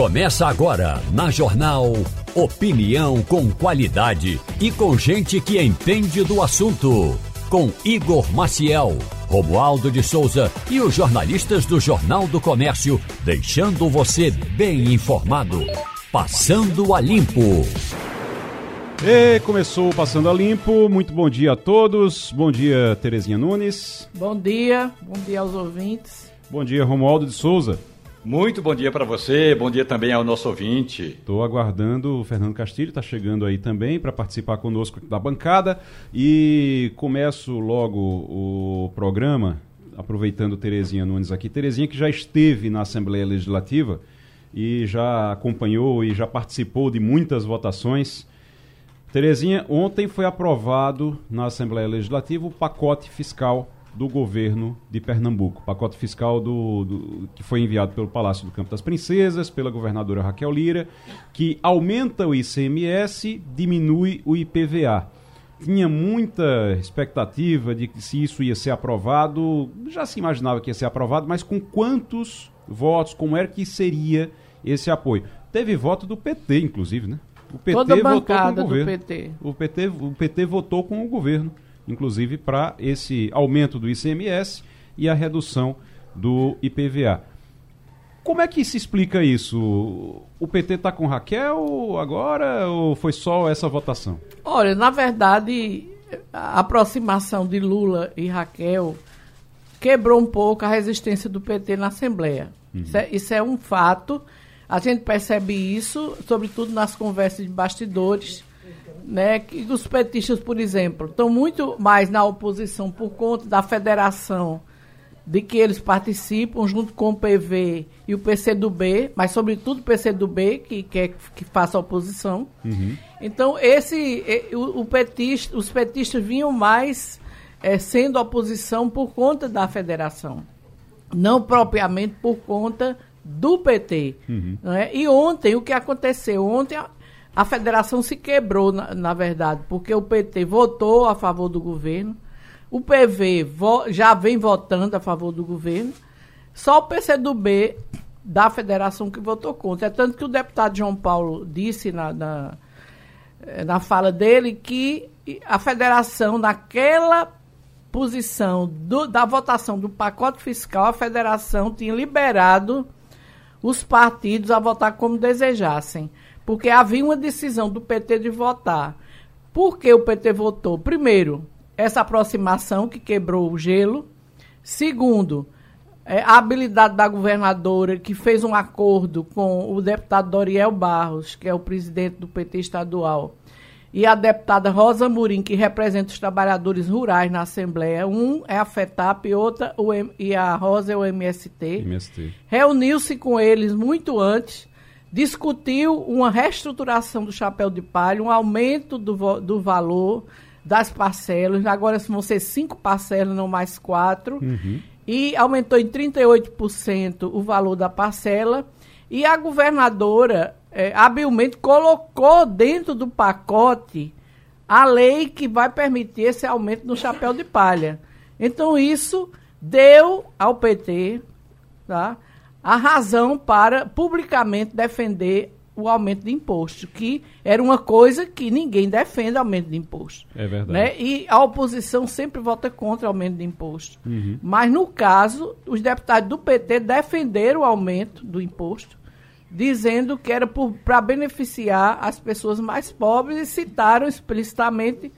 Começa agora na Jornal Opinião com qualidade e com gente que entende do assunto. Com Igor Maciel, Romualdo de Souza e os jornalistas do Jornal do Comércio, deixando você bem informado. Passando a Limpo. E começou Passando a Limpo. Muito bom dia a todos. Bom dia, Terezinha Nunes. Bom dia, bom dia aos ouvintes. Bom dia, Romualdo de Souza. Muito bom dia para você, bom dia também ao nosso ouvinte. Estou aguardando o Fernando Castilho, está chegando aí também para participar conosco da bancada. E começo logo o programa, aproveitando Terezinha Nunes aqui. Terezinha que já esteve na Assembleia Legislativa e já acompanhou e já participou de muitas votações. Terezinha, ontem foi aprovado na Assembleia Legislativa o pacote fiscal do governo de Pernambuco. Pacote fiscal do, do, que foi enviado pelo Palácio do Campo das Princesas, pela governadora Raquel Lira, que aumenta o ICMS, diminui o IPVA. Tinha muita expectativa de que se isso ia ser aprovado, já se imaginava que ia ser aprovado, mas com quantos votos, como era que seria esse apoio? Teve voto do PT, inclusive, né? O PT Toda votou com o governo. PT. O PT. O PT votou com o governo inclusive para esse aumento do ICMS e a redução do IPVA. Como é que se explica isso? O PT está com Raquel agora ou foi só essa votação? Olha, na verdade, a aproximação de Lula e Raquel quebrou um pouco a resistência do PT na Assembleia. Uhum. Isso, é, isso é um fato. A gente percebe isso, sobretudo nas conversas de bastidores né, que os petistas, por exemplo, estão muito mais na oposição por conta da federação de que eles participam junto com o PV e o PCdoB, mas sobretudo o PCdoB que quer que faça oposição. Uhum. Então esse o, o petista, os petistas vinham mais é, sendo oposição por conta da federação, não propriamente por conta do PT. Uhum. Né? E ontem o que aconteceu ontem a federação se quebrou, na, na, verdade, porque o PT votou a favor do governo, o PV vo, já vem votando a favor do governo, só o PCdoB da federação que votou contra. É tanto que o deputado João Paulo disse na, na, eh, na fala dele que a federação, naquela posição do, da votação do pacote fiscal, a federação tinha liberado os partidos a votar como desejassem porque havia uma decisão do PT de votar. Por que o PT votou? Primeiro, essa aproximação que quebrou o gelo. Segundo, é, a habilidade da governadora que fez um acordo com o deputado Doriel Barros, que é o presidente do PT estadual, e a deputada Rosa Murim, que representa os trabalhadores rurais na Assembleia. Um é a FETAP e, outra, o, e a Rosa é o MST. MST. Reuniu-se com eles muito antes discutiu uma reestruturação do chapéu de palha, um aumento do, do valor das parcelas, agora vão ser cinco parcelas, não mais quatro, uhum. e aumentou em 38% o valor da parcela, e a governadora é, habilmente colocou dentro do pacote a lei que vai permitir esse aumento no chapéu de palha. Então isso deu ao PT, tá? A razão para publicamente defender o aumento de imposto, que era uma coisa que ninguém defende aumento de imposto. É verdade. Né? E a oposição sempre vota contra o aumento de imposto. Uhum. Mas, no caso, os deputados do PT defenderam o aumento do imposto, dizendo que era para beneficiar as pessoas mais pobres e citaram explicitamente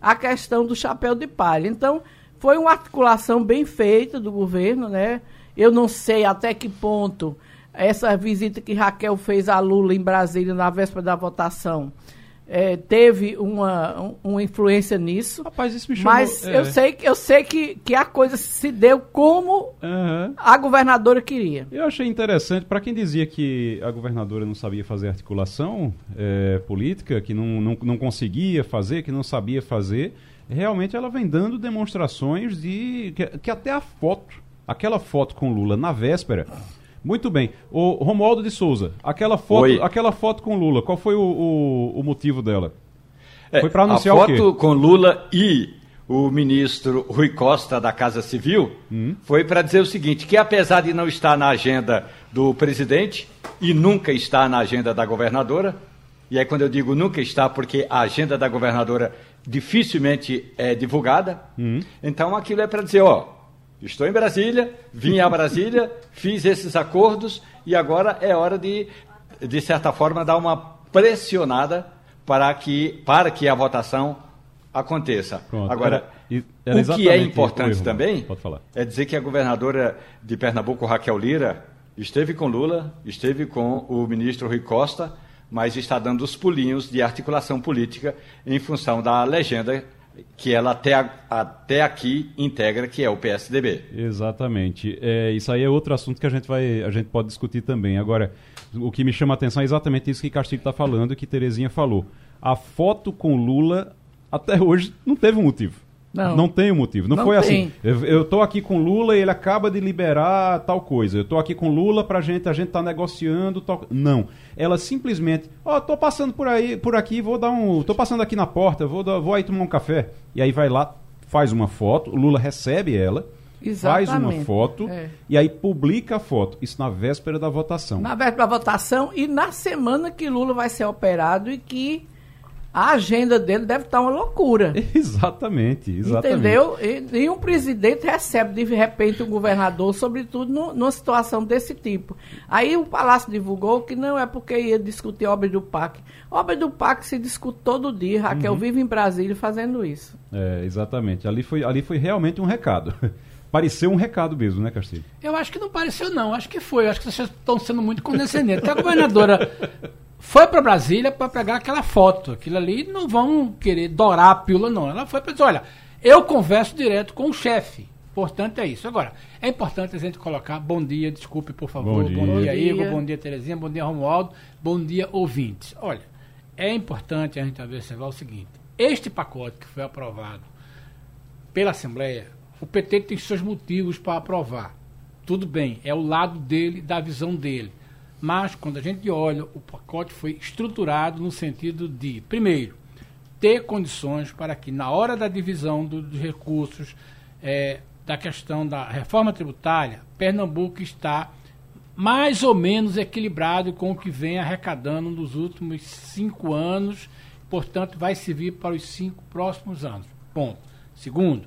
a questão do chapéu de palha. Então, foi uma articulação bem feita do governo, né? Eu não sei até que ponto essa visita que Raquel fez a Lula em Brasília na véspera da votação é, teve uma, uma influência nisso. Rapaz, isso me chamou, Mas é. eu sei, eu sei que, que a coisa se deu como uhum. a governadora queria. Eu achei interessante, para quem dizia que a governadora não sabia fazer articulação é, política, que não, não, não conseguia fazer, que não sabia fazer, realmente ela vem dando demonstrações de que, que até a foto aquela foto com Lula na véspera. Muito bem. O Romualdo de Souza, aquela foto, aquela foto com Lula, qual foi o, o, o motivo dela? É, foi para anunciar o quê? A foto com Lula e o ministro Rui Costa da Casa Civil hum. foi para dizer o seguinte, que apesar de não estar na agenda do presidente, e nunca está na agenda da governadora. E aí, quando eu digo nunca está, porque a agenda da governadora dificilmente é divulgada. Uhum. Então, aquilo é para dizer: ó, estou em Brasília, vim a Brasília, fiz esses acordos e agora é hora de, de certa forma, dar uma pressionada para que, para que a votação aconteça. Pronto, Agora, era, era o que é importante também é dizer que a governadora de Pernambuco, Raquel Lira, esteve com Lula, esteve com o ministro Rui Costa, mas está dando os pulinhos de articulação política em função da legenda que ela até, até aqui integra, que é o PSDB. Exatamente. É, isso aí é outro assunto que a gente, vai, a gente pode discutir também. Agora, o que me chama a atenção é exatamente isso que Castilho está falando e que Terezinha falou. A foto com Lula, até hoje, não teve um motivo. Não. Não tem um motivo. Não, não foi tem. assim. Eu, estou aqui com Lula e ele acaba de liberar tal coisa. Eu estou aqui com Lula pra gente, a gente tá negociando tal... Não. Ela simplesmente, ó, oh, tô passando por aí, por aqui, vou dar um, tô passando aqui na porta, vou dar, vou aí tomar um café. E aí vai lá, faz uma foto, o Lula recebe ela. Exatamente. Faz uma foto é. e aí publica a foto. Isso na véspera da votação. Na véspera da votação e na semana que Lula vai ser operado e que a agenda dele deve estar uma loucura. Exatamente, exatamente. Entendeu? E, e, um presidente recebe de repente um governador, sobretudo no, numa situação desse tipo. Aí o Palácio divulgou que não é porque ia discutir obra do PAC. Obra do PAC se discute todo dia. Raquel uhum. vive em Brasília fazendo isso. É, exatamente. Ali foi, ali foi realmente um recado. Pareceu um recado mesmo, né, Castilho? Eu acho que não pareceu, não. Acho que foi. Acho que vocês estão sendo muito condescendentes. Porque a governadora foi para Brasília para pegar aquela foto. Aquilo ali não vão querer dourar a pílula, não. Ela foi para dizer: olha, eu converso direto com o chefe. Importante é isso. Agora, é importante a gente colocar bom dia, desculpe, por favor. Bom dia, bom dia Igor, bom dia, Terezinha, bom dia, Romualdo, bom dia, ouvintes. Olha, é importante a gente observar o seguinte: este pacote que foi aprovado pela Assembleia o PT tem seus motivos para aprovar. Tudo bem, é o lado dele, da visão dele. Mas quando a gente olha, o pacote foi estruturado no sentido de, primeiro, ter condições para que na hora da divisão do, dos recursos, é, da questão da reforma tributária, Pernambuco está mais ou menos equilibrado com o que vem arrecadando nos últimos cinco anos, portanto, vai servir para os cinco próximos anos. Ponto. Segundo,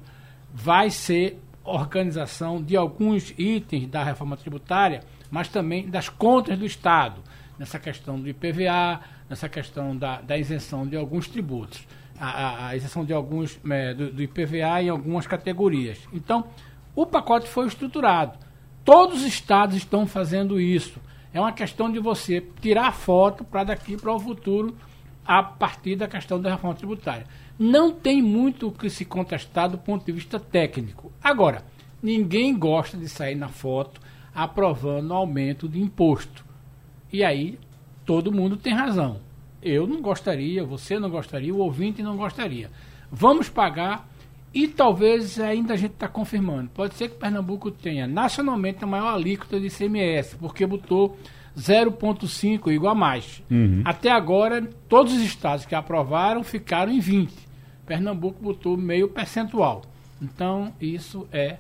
vai ser organização de alguns itens da reforma tributária, mas também das contas do Estado, nessa questão do IPVA, nessa questão da, da isenção de alguns tributos, a, a, a isenção de alguns é, do, do IPVA em algumas categorias. Então, o pacote foi estruturado. Todos os estados estão fazendo isso. É uma questão de você tirar foto para daqui para o futuro a partir da questão da reforma tributária não tem muito o que se contestar do ponto de vista técnico. Agora, ninguém gosta de sair na foto aprovando o aumento de imposto. E aí, todo mundo tem razão. Eu não gostaria, você não gostaria, o ouvinte não gostaria. Vamos pagar e talvez ainda a gente está confirmando. Pode ser que Pernambuco tenha nacionalmente a maior alíquota de ICMS, porque botou 0,5 igual a mais. Uhum. Até agora, todos os estados que aprovaram ficaram em 20. Pernambuco botou meio percentual. Então, isso é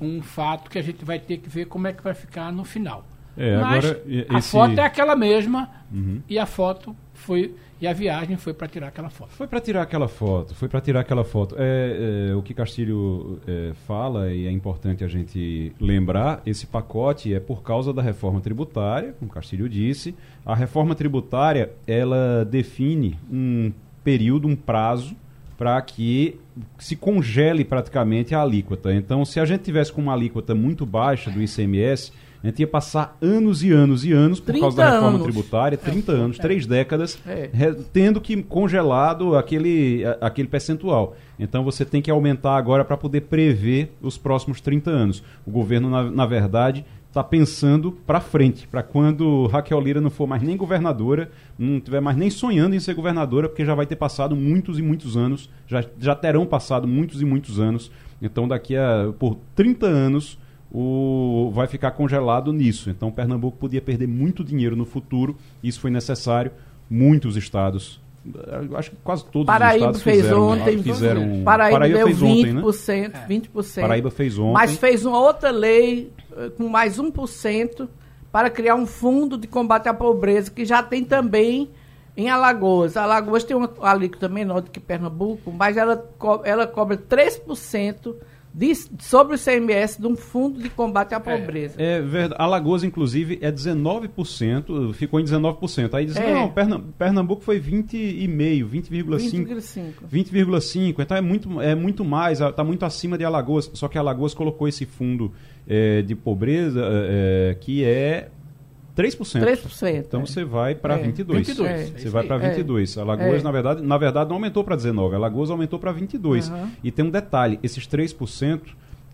um fato que a gente vai ter que ver como é que vai ficar no final. É, Mas agora, esse... a foto é aquela mesma uhum. e a foto foi e a viagem foi para tirar aquela foto. Foi para tirar aquela foto, foi para tirar aquela foto. É, é, o que Castilho é, fala e é importante a gente lembrar, esse pacote é por causa da reforma tributária, como Castilho disse. A reforma tributária ela define um período, um prazo para que se congele praticamente a alíquota. Então, se a gente tivesse com uma alíquota muito baixa do ICMS, a gente ia passar anos e anos e anos por causa da reforma anos. tributária, 30 é, anos, é. três décadas, é. tendo que congelado aquele, aquele percentual. Então você tem que aumentar agora para poder prever os próximos 30 anos. O governo, na, na verdade, está pensando para frente, para quando Raquel Lira não for mais nem governadora, não tiver mais nem sonhando em ser governadora, porque já vai ter passado muitos e muitos anos, já, já terão passado muitos e muitos anos. Então daqui a por 30 anos o, vai ficar congelado nisso. Então, Pernambuco podia perder muito dinheiro no futuro. Isso foi necessário. Muitos estados, acho que quase todos Paraíba os estados fez fizeram, ontem, fizeram. Paraíba, Paraíba deu fez 20%, ontem, né? 20%. Paraíba fez ontem. Mas fez uma outra lei eh, com mais 1% para criar um fundo de combate à pobreza, que já tem também em Alagoas. Alagoas tem uma alíquota menor do que Pernambuco, mas ela, co ela cobra 3% de, sobre o CMS de um fundo de combate à pobreza. É, é verdade. Alagoas, inclusive, é 19%, ficou em 19%. Aí diz, é. não, Pernambuco foi 20,5%, 20,5%. 20,5%. Então é muito, é muito mais, está muito acima de Alagoas. Só que Alagoas colocou esse fundo é, de pobreza é, que é 3%. 3%. Então é. você vai para é. 22. 22. É. Você vai para 22. É. Alagoas, é. na verdade, na verdade não aumentou para 19, Alagoas aumentou para 22. Uhum. E tem um detalhe, esses 3%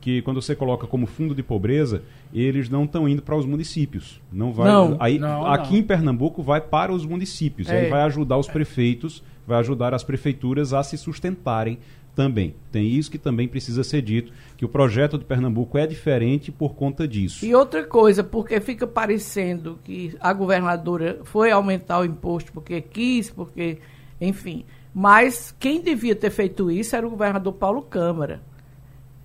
que quando você coloca como fundo de pobreza, eles não estão indo para os municípios. Não vai. Não, aí não, aqui não. em Pernambuco vai para os municípios. Aí é. vai ajudar os prefeitos, vai ajudar as prefeituras a se sustentarem também. Tem isso que também precisa ser dito, que o projeto de Pernambuco é diferente por conta disso. E outra coisa, porque fica parecendo que a governadora foi aumentar o imposto porque quis, porque, enfim. Mas quem devia ter feito isso era o governador Paulo Câmara.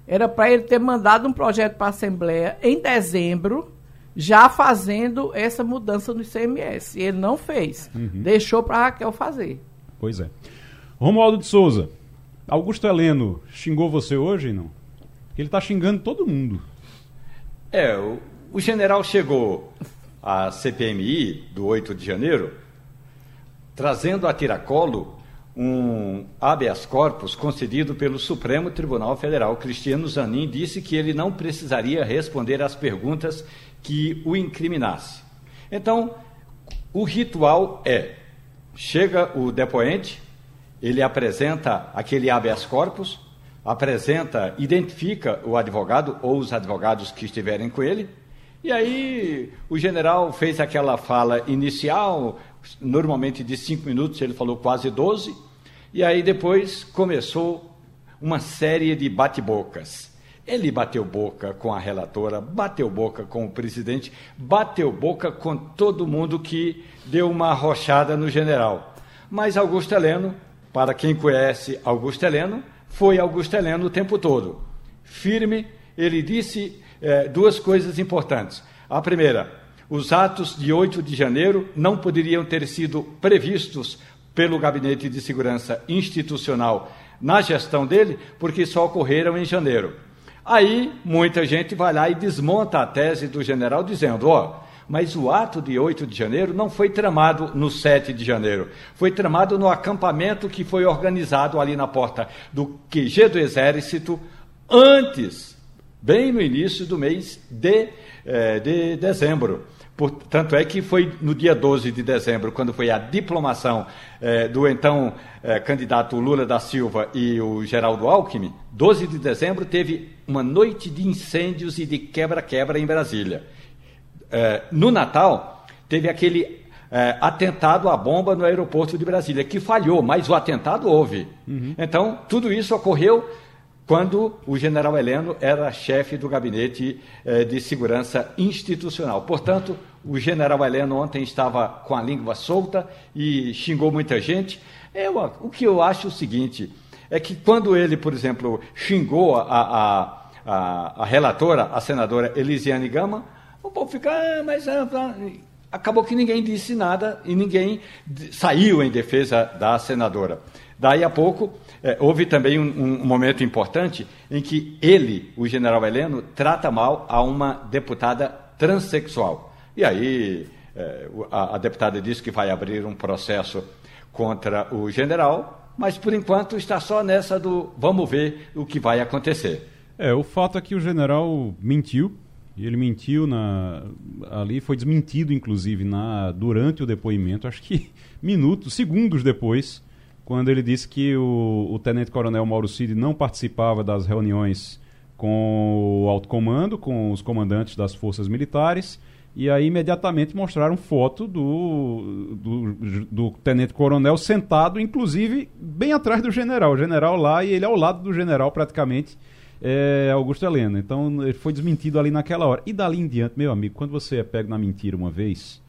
Era para ele ter mandado um projeto para a Assembleia em dezembro, já fazendo essa mudança no ICMS. E ele não fez. Uhum. Deixou para Raquel fazer. Pois é. Romualdo de Souza, Augusto Heleno xingou você hoje, não? Ele está xingando todo mundo. É, o, o general chegou à CPMI do 8 de janeiro trazendo a tiracolo um habeas corpus concedido pelo Supremo Tribunal Federal. Cristiano Zanin disse que ele não precisaria responder às perguntas que o incriminasse. Então, o ritual é: chega o depoente, ele apresenta aquele habeas corpus, apresenta, identifica o advogado ou os advogados que estiverem com ele, e aí o general fez aquela fala inicial, normalmente de cinco minutos, ele falou quase doze, e aí depois começou uma série de bate-bocas. Ele bateu boca com a relatora, bateu boca com o presidente, bateu boca com todo mundo que deu uma arrochada no general. Mas Augusto Heleno para quem conhece Augusto Heleno, foi Augusto Heleno o tempo todo. Firme, ele disse é, duas coisas importantes. A primeira, os atos de 8 de janeiro não poderiam ter sido previstos pelo Gabinete de Segurança Institucional na gestão dele, porque só ocorreram em janeiro. Aí, muita gente vai lá e desmonta a tese do general, dizendo: ó, mas o ato de 8 de janeiro não foi tramado no 7 de janeiro. Foi tramado no acampamento que foi organizado ali na porta do QG do Exército antes, bem no início do mês de, eh, de dezembro. Por, tanto é que foi no dia 12 de dezembro, quando foi a diplomação eh, do então eh, candidato Lula da Silva e o Geraldo Alckmin, 12 de dezembro teve uma noite de incêndios e de quebra-quebra em Brasília. É, no Natal, teve aquele é, atentado à bomba no aeroporto de Brasília, que falhou, mas o atentado houve. Uhum. Então, tudo isso ocorreu quando o general Heleno era chefe do gabinete é, de segurança institucional. Portanto, o general Heleno ontem estava com a língua solta e xingou muita gente. Eu, o que eu acho é o seguinte, é que quando ele, por exemplo, xingou a, a, a, a relatora, a senadora Elisiane Gama, o povo fica, ah, mas ah, acabou que ninguém disse nada e ninguém saiu em defesa da senadora. Daí a pouco, eh, houve também um, um, momento importante em que ele, o general Heleno, trata mal a uma deputada transexual. E aí eh, a, a deputada disse que vai abrir um processo contra o general, mas por enquanto está só nessa do vamos ver o que vai acontecer. É, o fato é que o general mentiu e ele mentiu na, ali, foi desmentido, inclusive, na, durante o depoimento, acho que minutos, segundos depois, quando ele disse que o, o tenente-coronel Mauro Cid não participava das reuniões com o alto comando, com os comandantes das forças militares, e aí imediatamente mostraram foto do, do, do tenente-coronel sentado, inclusive, bem atrás do general. O general lá e ele ao lado do general, praticamente é, Augusto Helena. Então ele foi desmentido ali naquela hora. E dali em diante, meu amigo, quando você é pego na mentira uma vez,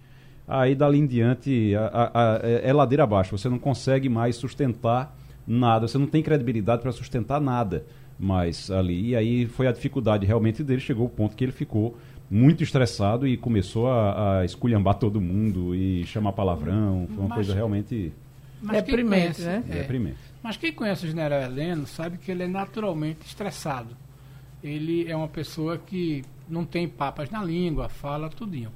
aí dali em diante a, a, a, é, é ladeira abaixo. Você não consegue mais sustentar nada, você não tem credibilidade para sustentar nada mais ali. E aí foi a dificuldade realmente dele, chegou o ponto que ele ficou muito estressado e começou a, a esculhambar todo mundo e chamar palavrão. Foi uma Mas- coisa realmente Mas Deprimente, conhece- né? é. deprimente. Mas quem conhece o general Heleno sabe que ele é naturalmente estressado. Ele é uma pessoa que não tem papas na língua, fala tudinho.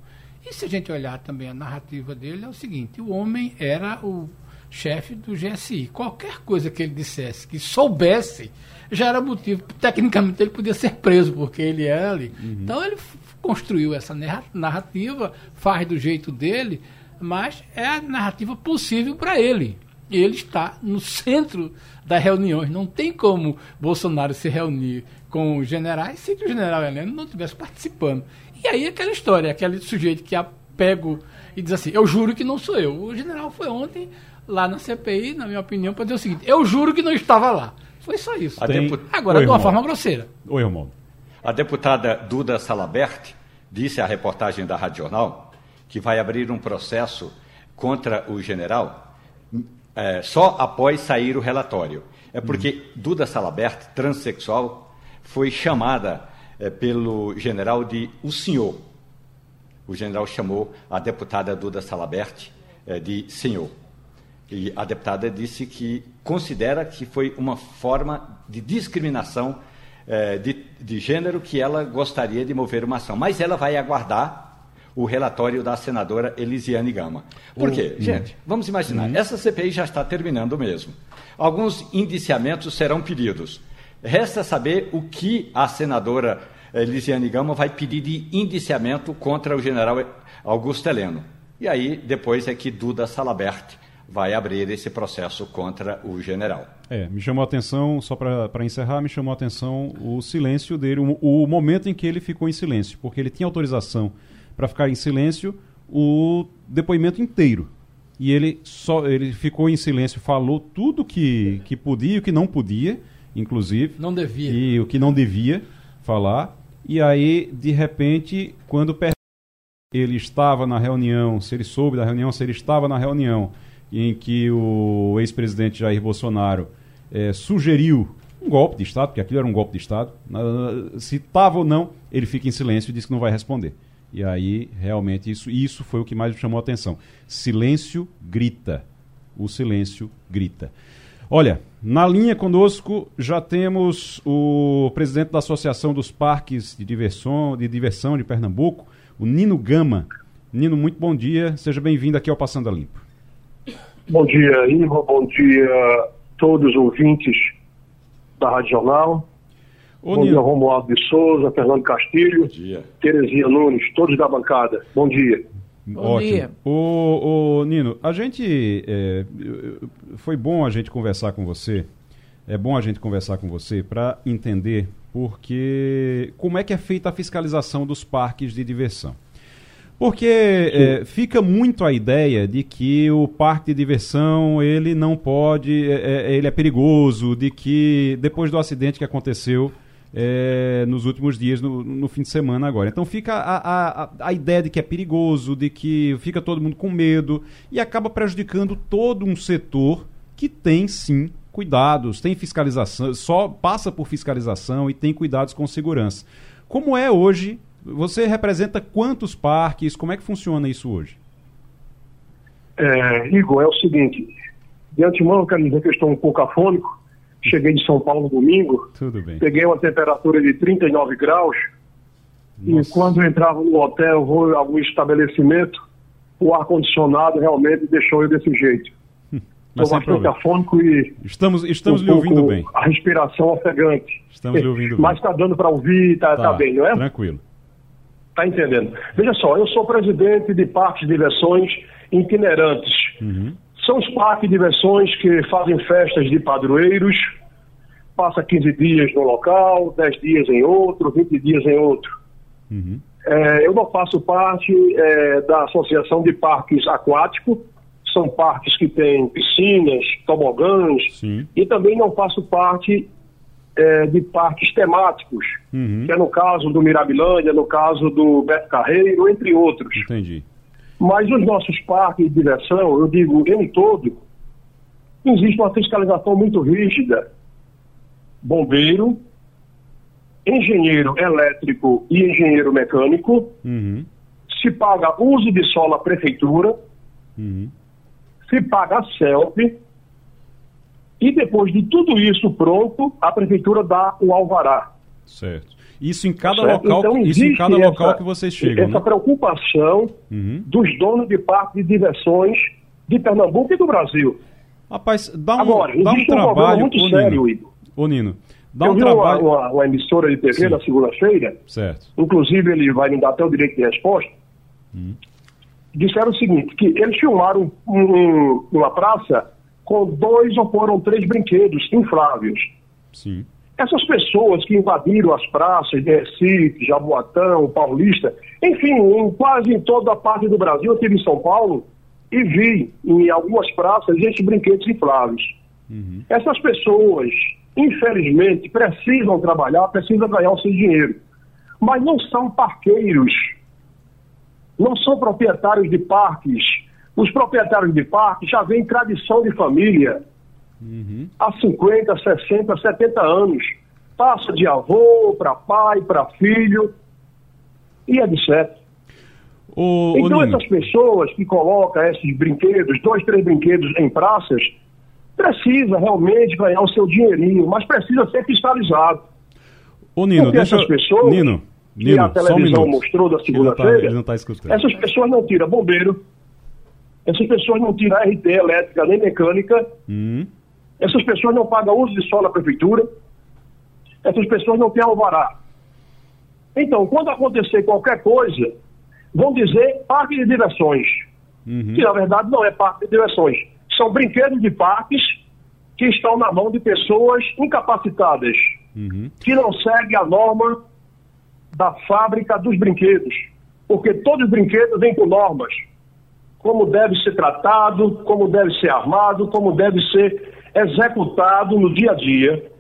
E se a gente olhar também a narrativa dele, é o seguinte: o homem era o chefe do GSI. Qualquer coisa que ele dissesse, que soubesse, já era motivo. Tecnicamente ele podia ser preso, porque ele era ali. Então ele construiu essa narra- narrativa, faz do jeito dele, mas é a narrativa possível para ele. Ele está no centro das reuniões. Não tem como Bolsonaro se reunir com os generais se o general Heleno não estivesse participando. E aí aquela história, aquele sujeito que é pego e diz assim, eu juro que não sou eu. O general foi ontem lá na CPI, na minha opinião, para dizer o seguinte, eu juro que não estava lá. Foi só isso. A Agora, Oi, de uma irmão. forma grosseira. Oi, Romualdo. A deputada Duda Salabert disse à reportagem da Rádio Jornal que vai abrir um processo contra o general eh, só após sair o relatório. É porque Duda Salabert, transexual, foi chamada eh, pelo general de o senhor. O general chamou a deputada Duda Salabert eh, de senhor. E a deputada disse que considera que foi uma forma de discriminação eh, de, de gênero que ela gostaria de mover uma ação. Mas ela vai aguardar o relatório da senadora Elisiane Gama. Por quê? Gente, vamos imaginar, essa CPI já está terminando mesmo. Alguns indiciamentos serão pedidos. Resta saber o que a senadora Elisiane Gama vai pedir de indiciamento contra o general Augusto Heleno. E aí, depois é que Duda Salabert vai abrir esse processo contra o general. É, me chamou a atenção, só para encerrar, me chamou a atenção o silêncio dele, o, o momento em que ele ficou em silêncio, porque ele tinha autorização para ficar em silêncio o depoimento inteiro. E ele só ele ficou em silêncio, falou tudo que, que podia e o que não podia, inclusive. Não devia. E o que não devia falar. E aí, de repente, quando ele estava na reunião, se ele soube da reunião, se ele estava na reunião em que o ex-presidente Jair Bolsonaro eh, sugeriu um golpe de Estado, porque aquilo era um golpe de Estado, se estava ou não, ele fica em silêncio e diz que não vai responder. E aí, realmente, isso, isso foi o que mais me chamou a atenção. Silêncio grita. O silêncio grita. Olha, na linha conosco já temos o presidente da Associação dos Parques de Diversão de, diversão de Pernambuco, o Nino Gama. Nino, muito bom dia. Seja bem-vindo aqui ao Passando a Limpo. Bom dia, Igor. Bom dia a todos os ouvintes da Rádio Jornal. Ô, Bom dia, Nino, Romualdo de Souza, Fernando Castilho. Terezinha Nunes, todos da bancada. Bom dia. Bom ótimo. dia. Ô, ô, Nino, a gente. é, foi bom a gente conversar com você. É bom a gente conversar com você para entender porque como é que é feita a fiscalização dos parques de diversão. Porque é, fica muito a ideia de que o parque de diversão ele não pode, é, é, ele é perigoso, de que depois do acidente que aconteceu é, nos últimos dias, no, no fim de semana agora. Então fica a, a, a- ideia de que é perigoso, de que fica todo mundo com medo e acaba prejudicando todo um setor que tem sim cuidados, tem fiscalização, só passa por fiscalização e tem cuidados com segurança. Como é hoje? Você representa quantos parques? Como é que funciona isso hoje? É, Igor, é o seguinte. De antemão, eu quero dizer que eu estou um pouco afônico. Cheguei de São Paulo domingo, Tudo bem. peguei uma temperatura de 39 graus. Nossa. E quando eu entrava no hotel ou algum estabelecimento, o ar-condicionado realmente deixou eu desse jeito. Mas Estou bastante afônico e Estamos, estamos um lhe ouvindo bem. A respiração ofegante. Estamos lhe ouvindo bem. Mas está dando para ouvir, está tá bem, não é? Tranquilo. Está entendendo? Veja só, eu sou presidente de parques de diversões itinerantes. Uhum. São os parques de diversões que fazem festas de padroeiros, passa 15 dias no local, 10 dias em outro, 20 dias em outro. Uhum. É, eu não faço parte é, da Associação de Parques Aquáticos, são parques que têm piscinas, tobogãs, Sim. e também não faço parte é, de parques temáticos, Uhum. que é no caso do Mirabilândia, no caso do Beto Carreiro, entre outros. Entendi. Mas nos nossos parques de diversão, eu digo em todo, existe uma fiscalização muito rígida. Bombeiro, engenheiro elétrico e engenheiro mecânico, Uhum. se paga uso de solo à prefeitura, Uhum. se paga a CELP, e depois de tudo isso pronto, a prefeitura dá o alvará. Certo. Isso em cada certo? local, Então, isso em cada essa- local que vocês chegam, Essa né? preocupação Uhum. dos donos de parques de diversões de Pernambuco e do Brasil. Rapaz, dá um, Agora, dá um existe um trabalho, muito ô, sério, Nino. Ô, Nino, dá Eu um vi uma, trabalho... uma- uma emissora de TV Sim. na segunda-feira, Certo. inclusive ele vai me dar até o direito de resposta, disseram o seguinte, que eles filmaram um- uma praça com dois ou foram três brinquedos infláveis. Sim. Essas pessoas que invadiram as praças de Recife, Jaboatão, Paulista, enfim, em quase em toda a parte do Brasil, eu estive em São Paulo e vi em algumas praças esses brinquedos infláveis. Essas pessoas, infelizmente, precisam trabalhar, precisam ganhar o seu dinheiro, mas não são parqueiros, não são proprietários de parques. Os proprietários de parques já vêm tradição de família há 50, 60, 70 anos. Passa de avô para pai, para filho e etc. Ô, ô, Então, Nino, essas pessoas que colocam esses brinquedos, dois, três brinquedos em praças, precisa realmente ganhar o seu dinheirinho, mas precisa ser fiscalizado. ô, Nino Porque deixa essas pessoas Nino, que Nino, a só um televisão minuto. mostrou da tá- segunda-feira, está escutando. essas pessoas não tiram bombeiro, essas pessoas não tiram RT elétrica nem mecânica, Hum, essas pessoas não pagam uso de solo à prefeitura, essas pessoas não têm alvará. Então, quando acontecer qualquer coisa, vão dizer parque de diversões, uhum. que na verdade não é parque de diversões. São brinquedos de parques que estão na mão de pessoas incapacitadas, Uhum. que não seguem a norma da fábrica dos brinquedos. Porque todos os brinquedos vêm com normas. Como deve ser tratado, como deve ser armado, como deve ser executado no dia a dia.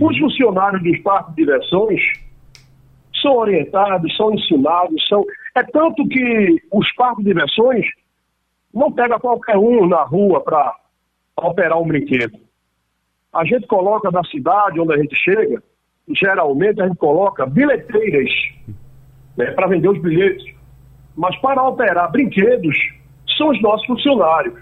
Os funcionários dos parques de diversões são orientados, são ensinados, são. É tanto que os parques de diversões não pega qualquer um na rua para operar um brinquedo. A gente coloca na cidade onde a gente chega, geralmente a gente coloca bilheteiras né, para vender os bilhetes. Mas para operar brinquedos, são os nossos funcionários.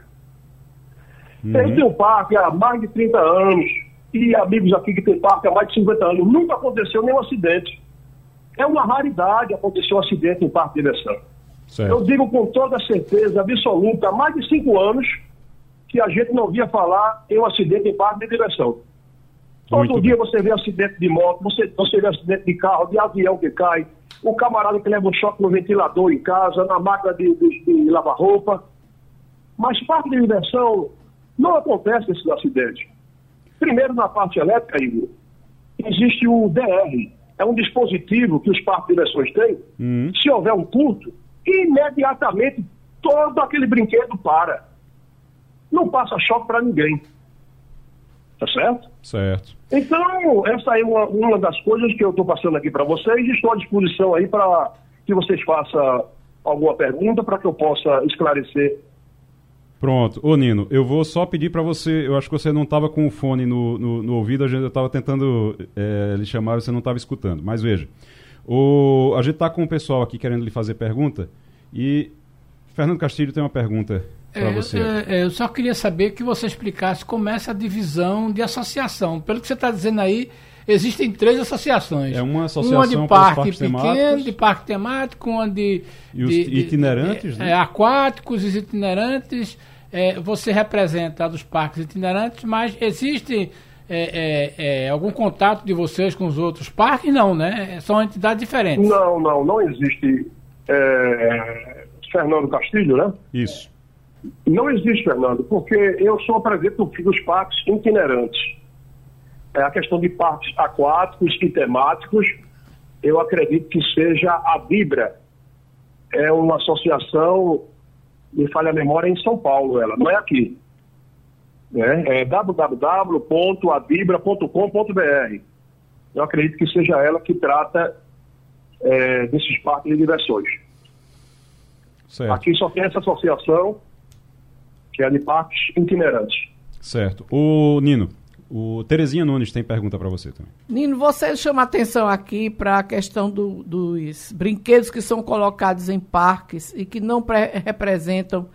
Eu tenho parque há mais de 30 anos, e amigos aqui que têm parque há mais de 50 anos. Nunca aconteceu nenhum acidente. É uma raridade acontecer um acidente em parque de diversão. Eu Certo. digo com toda certeza absoluta, há mais de cinco anos, que a gente não via falar em um acidente em parque de diversão. Todo Muito dia bem. você vê acidente de moto, você, você vê acidente de carro, de avião que cai, o camarada que leva um choque no ventilador em casa, na máquina de, de, de lavar roupa. Mas parque de diversão não acontece esses acidentes. Primeiro, na parte elétrica, Igor, existe o DR. É um dispositivo que os parques de diversões têm. Hum. Se houver um curto, imediatamente todo aquele brinquedo para. Não passa choque para ninguém. Tá certo? Certo. Então, essa é uma, uma das coisas que eu estou passando aqui para vocês estou à disposição aí para que vocês façam alguma pergunta para que eu possa esclarecer. Pronto. Ô, Nino, eu vou só pedir para você. Eu acho que você não estava com o fone no, no, no ouvido, a gente estava tentando é, lhe chamar e você não estava escutando. Mas veja, o, a gente está com o pessoal aqui querendo lhe fazer pergunta e Fernando Castilho tem uma pergunta para É, você. é, eu só queria saber que você explicasse como é essa divisão de associação. Pelo que você está dizendo aí, existem três associações. É uma associação uma de parque pequeno, temáticos. de parque temático, uma de, E os de- de- itinerantes, é, né? é, aquáticos, os itinerantes. é, você representa a dos parques itinerantes, mas existe é, é, é, algum contato de vocês com os outros parques? Não, né? São entidades diferentes. Não, não, não existe é, Fernando Castilho, né? Isso. Não existe, Fernando, porque eu sou presidente do- dos parques itinerantes. É a questão de parques aquáticos e temáticos, eu acredito que seja a Vibra. É uma associação, me falha a memória, em São Paulo, ela, não é aqui. Né? É www.adibra.com.br. Eu acredito que seja ela que trata é, desses parques de diversões. Certo. Aqui só tem essa associação, que é de parques itinerantes. Certo. O Nino, O Terezinha Nunes tem pergunta para você também. Nino, você chama atenção aqui para a questão do, dos brinquedos que são colocados em parques e que não representam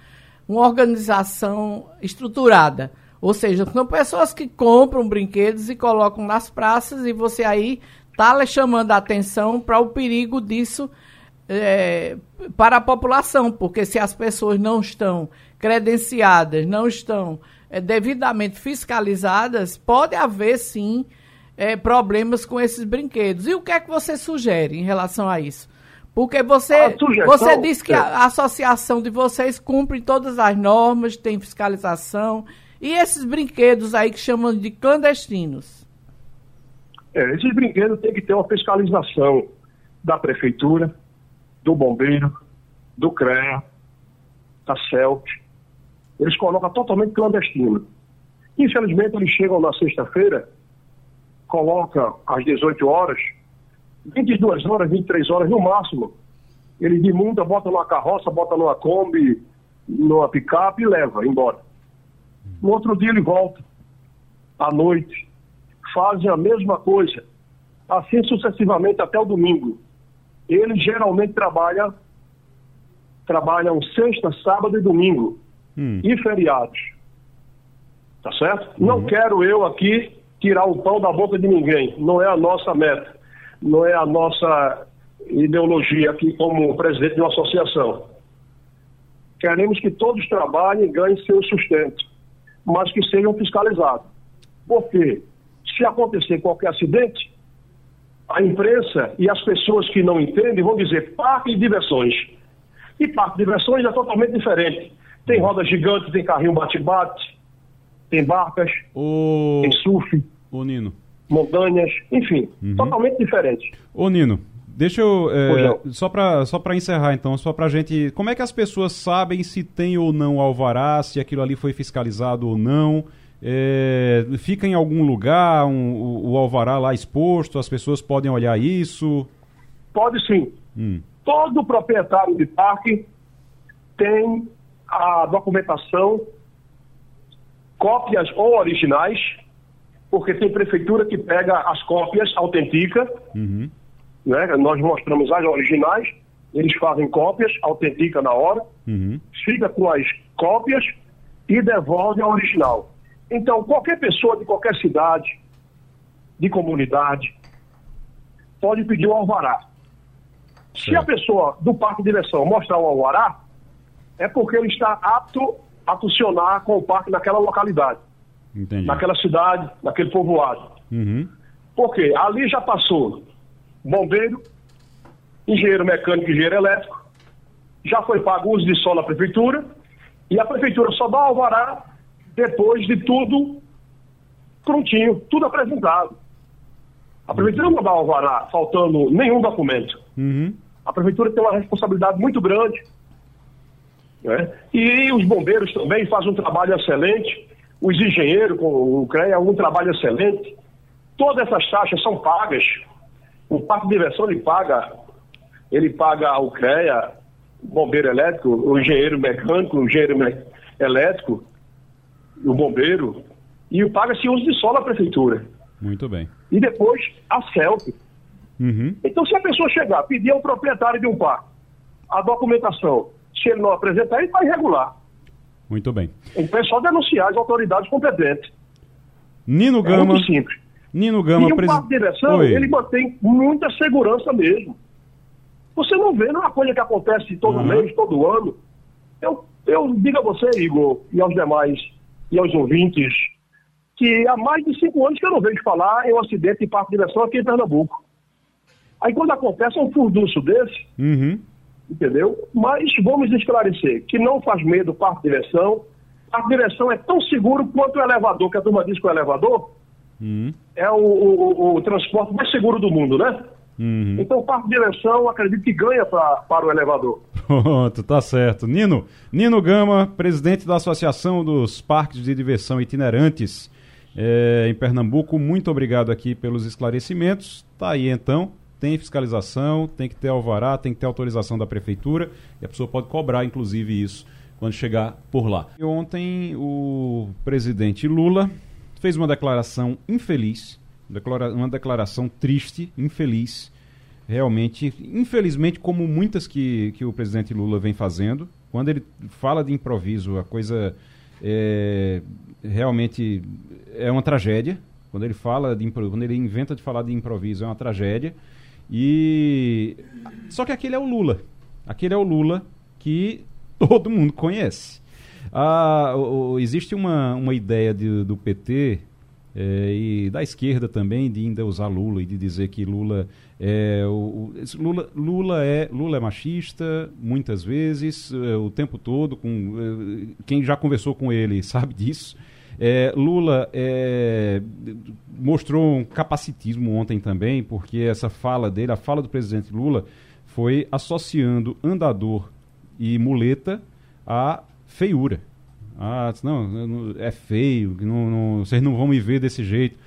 uma organização estruturada. Ou seja, são pessoas que compram brinquedos e colocam nas praças e você aí está chamando a atenção para o perigo disso é, para a população, porque se as pessoas não estão credenciadas, não estão é, devidamente fiscalizadas, pode haver sim é, problemas com esses brinquedos. E o que é que você sugere em relação a isso? Porque você, você diz que a, é. associação de vocês cumpre todas as normas, tem fiscalização. E esses brinquedos aí que chamam de clandestinos? É, esses brinquedos têm que ter uma fiscalização da prefeitura, do bombeiro, do CREA, da CELT. Eles colocam totalmente clandestino. Infelizmente, eles chegam na sexta-feira, colocam às 18 horas, 22 horas, 23 horas no máximo. Ele desmonta, bota numa carroça, bota numa Kombi, numa picape e leva embora. No outro dia ele volta, à noite, fazem a mesma coisa, assim sucessivamente até o domingo. Ele geralmente trabalha trabalham sexta, sábado e domingo hum. e feriados. Tá certo? Uhum. Não quero eu aqui tirar o pão da boca de ninguém. Não é a nossa meta. Não é a nossa ideologia aqui como presidente de uma associação. Queremos que todos trabalhem e ganhem seu sustento, mas que sejam fiscalizados. Porque se acontecer qualquer acidente, a imprensa e as pessoas que não entendem vão dizer parque de diversões. E parque de diversões é totalmente diferente. Tem roda gigante, tem carrinho bate-bate, tem barcas, o... tem surf. O Nino. Montanhas, enfim, uhum. totalmente diferente. Ô Nino, Deixa eu. É, só para só encerrar, então, só para gente. Como é que as pessoas sabem se tem ou não alvará, se aquilo ali foi fiscalizado ou não? É, fica em algum lugar um, o, o, alvará lá exposto? As pessoas podem olhar isso? Pode sim. Hum. Todo proprietário de parque tem a documentação, cópias ou originais, porque tem prefeitura que pega as cópias, autentica, uhum. né? nós mostramos as originais, eles fazem cópias, autentica na hora, uhum. fica com as cópias e devolve a original. Então, qualquer pessoa de qualquer cidade, de comunidade, pode pedir o alvará. Se a pessoa do parque de direção mostrar o alvará, é porque ele está apto a funcionar com o parque naquela localidade. Entendi. Naquela cidade, naquele povoado. Uhum. Porque ali já passou bombeiro, engenheiro mecânico engenheiro elétrico, já foi pago uso de sol na prefeitura, e a prefeitura só dá alvará depois de tudo prontinho, tudo apresentado. A prefeitura não dá alvará faltando nenhum documento. Uhum. A prefeitura tem uma responsabilidade muito grande. Né? E os bombeiros também fazem um trabalho excelente. Os engenheiros, com o CREA, um trabalho excelente. Todas essas taxas são pagas. O parque de diversão ele paga, ele paga ao CREA, o bombeiro elétrico, o engenheiro mecânico, o engenheiro me elétrico, o bombeiro, e paga-se uso de solo à prefeitura. Muito bem. E depois a CELP. Uhum. Então, se a pessoa chegar, pedir ao proprietário de um parque a documentação, se ele não apresentar, ele vai irregular. Muito bem. Então é só denunciar as autoridades competentes. Nino é Gama. Muito simples. Nino Gama, e o de direção, Oi. ele mantém muita segurança mesmo. Você não vê, não é uma coisa que acontece todo uhum. mês, todo ano. Eu, eu digo a você, Igor, e aos demais e aos ouvintes que há mais de cinco anos que eu não vejo falar em um acidente de parque de direção aqui em Pernambuco. Aí quando acontece um furdunço desse, uhum. Entendeu? Mas vamos esclarecer que não faz medo o parque de direção. Parque de direção é tão seguro quanto o elevador, que a turma diz que o elevador uhum. é o, o, o, transporte mais seguro do mundo, né? Uhum. Então o parque de direção acredito que ganha pra, para o elevador. Pronto, tá certo. Nino, Nino Gama, presidente da Associação dos Parques de Diversão Itinerantes é, em Pernambuco, muito obrigado aqui pelos esclarecimentos. Tá aí então, tem fiscalização, tem que ter alvará, tem que ter autorização da prefeitura e a pessoa pode cobrar, inclusive, isso quando chegar por lá. E ontem o presidente Lula fez uma declaração infeliz, uma declaração triste, infeliz, realmente, infelizmente, como muitas que, que o presidente Lula vem fazendo. Quando ele fala de improviso, a coisa é, realmente é uma tragédia. Quando ele fala de quando ele inventa de falar de improviso, é uma tragédia. E só que aquele é o Lula. Aquele é o Lula que todo mundo conhece. Ah, o, existe uma, uma ideia de, do PT é, e da esquerda também de ainda usar Lula e de dizer que Lula é o, Lula, Lula é Lula é machista muitas vezes é, o tempo todo com é, quem já conversou com ele sabe disso é, Lula é, mostrou um capacitismo ontem também porque essa fala dele a fala do presidente Lula foi associando andador e muleta a feiura ah, não, é feio, não, não, vocês não vão me ver desse jeito.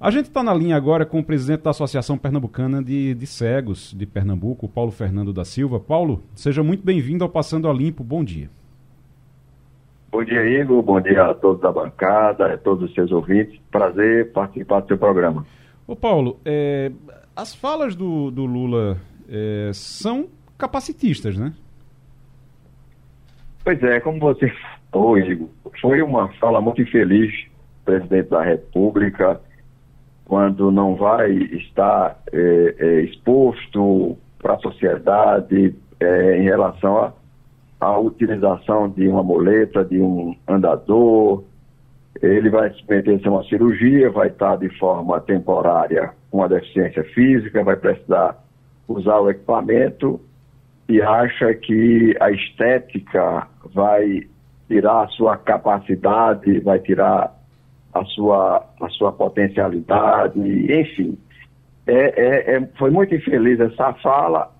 A gente está na linha agora com o presidente da Associação Pernambucana de, de Cegos de Pernambuco, Paulo Fernando da Silva. Paulo, seja muito bem-vindo ao Passando a Limpo. Bom dia. Bom dia, Igor. Bom dia a todos da bancada, a todos os seus ouvintes. Prazer participar do seu programa. Ô, Paulo, é, as falas do, do Lula é, são capacitistas, né? Pois é, como você Oi, foi uma fala muito infeliz do presidente da República, quando não vai estar é, é, exposto para a sociedade é, em relação à utilização de uma muleta, de um andador. Ele vai se meter a uma cirurgia, vai estar de forma temporária com uma deficiência física, vai precisar usar o equipamento e acha que a estética vai tirar a sua capacidade, vai tirar a sua, a sua potencialidade, enfim. É, é, é, foi muito infeliz essa fala,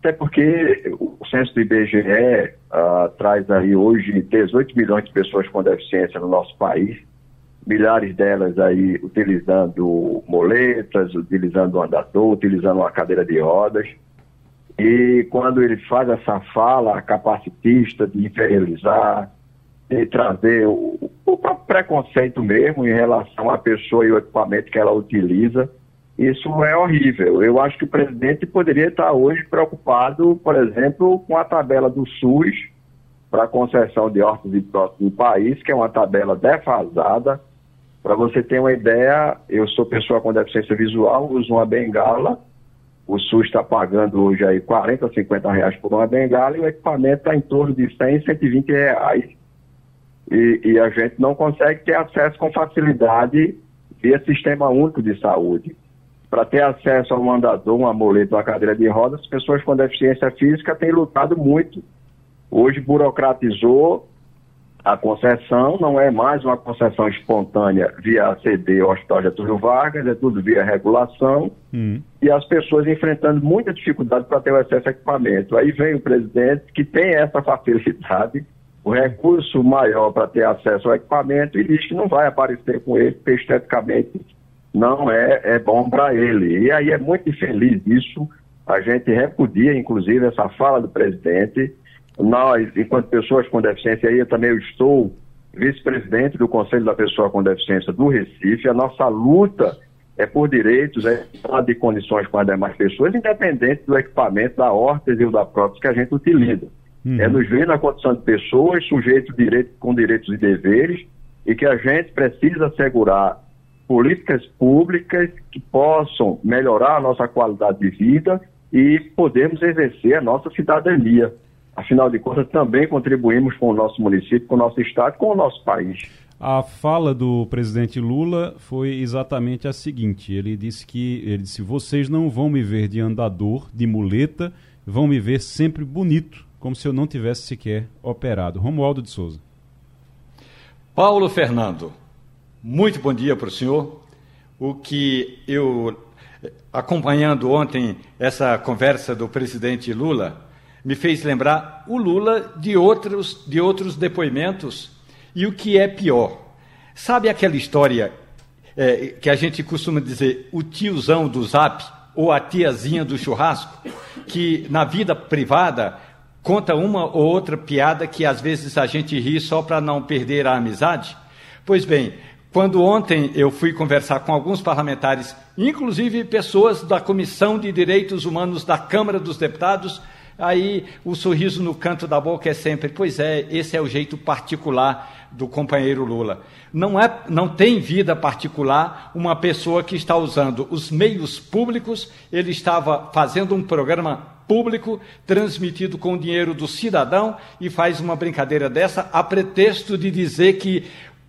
até porque o censo do IBGE uh, traz aí hoje 18 milhões de pessoas com deficiência no nosso país, milhares delas aí utilizando moletas, utilizando um andador, utilizando uma cadeira de rodas. E quando ele faz essa fala capacitista de inferiorizar, de trazer o, o preconceito mesmo em relação à pessoa e o equipamento que ela utiliza, isso é horrível. Eu acho que o presidente poderia estar hoje preocupado, por exemplo, com a tabela do SUS para concessão de hortas e próximos no país, que é uma tabela defasada. Para você ter uma ideia, eu sou pessoa com deficiência visual, uso uma bengala o SUS está pagando hoje aí 40, 50 reais por uma bengala e o equipamento está em torno de 100, 120 reais. E, e, a gente não consegue ter acesso com facilidade via sistema único de saúde. Para ter acesso a um andador, um amuleto, uma cadeira de rodas, pessoas com deficiência física têm lutado muito. Hoje burocratizou a concessão não é mais uma concessão espontânea via CD ou Hospital Getúlio Vargas, é tudo via regulação hum. e as pessoas enfrentando muita dificuldade para ter o acesso a equipamento. Aí vem o presidente que tem essa facilidade, o recurso maior para ter acesso ao equipamento e diz que não vai aparecer com ele, porque esteticamente não é, é bom para ele. E aí é muito infeliz isso. A gente repudia, inclusive, essa fala do presidente nós, enquanto pessoas com deficiência, aí eu também estou vice-presidente do Conselho da Pessoa com Deficiência do Recife, a nossa luta é por direitos, é de condições com as demais pessoas, independente do equipamento, da órtese ou da prótese que a gente utiliza. Uhum. É nos ver na condição de pessoas, sujeitos direito, com direitos e deveres, e que a gente precisa assegurar políticas públicas que possam melhorar a nossa qualidade de vida e podermos exercer a nossa cidadania. Afinal de contas, também contribuímos com o nosso município, com o nosso estado, com o nosso país. A fala do presidente Lula foi exatamente a seguinte: ele disse que ele disse, vocês não vão me ver de andador, de muleta, vão me ver sempre bonito, como se eu não tivesse sequer operado. Romualdo de Souza. Paulo Fernando, muito bom dia para o senhor. O que eu, acompanhando ontem essa conversa do presidente Lula, me fez lembrar o Lula de outros, de outros depoimentos. E o que é pior, sabe aquela história é, que a gente costuma dizer, o tiozão do zap ou a tiazinha do churrasco, que na vida privada conta uma ou outra piada que às vezes a gente ri só para não perder a amizade? Pois bem, quando ontem eu fui conversar com alguns parlamentares, inclusive pessoas da Comissão de Direitos Humanos da Câmara dos Deputados, aí o sorriso no canto da boca é sempre, pois é, esse é o jeito particular do companheiro Lula. Não, é, não tem vida particular uma pessoa que está usando os meios públicos, ele estava fazendo um programa público, transmitido com o dinheiro do cidadão, e faz uma brincadeira dessa a pretexto de dizer que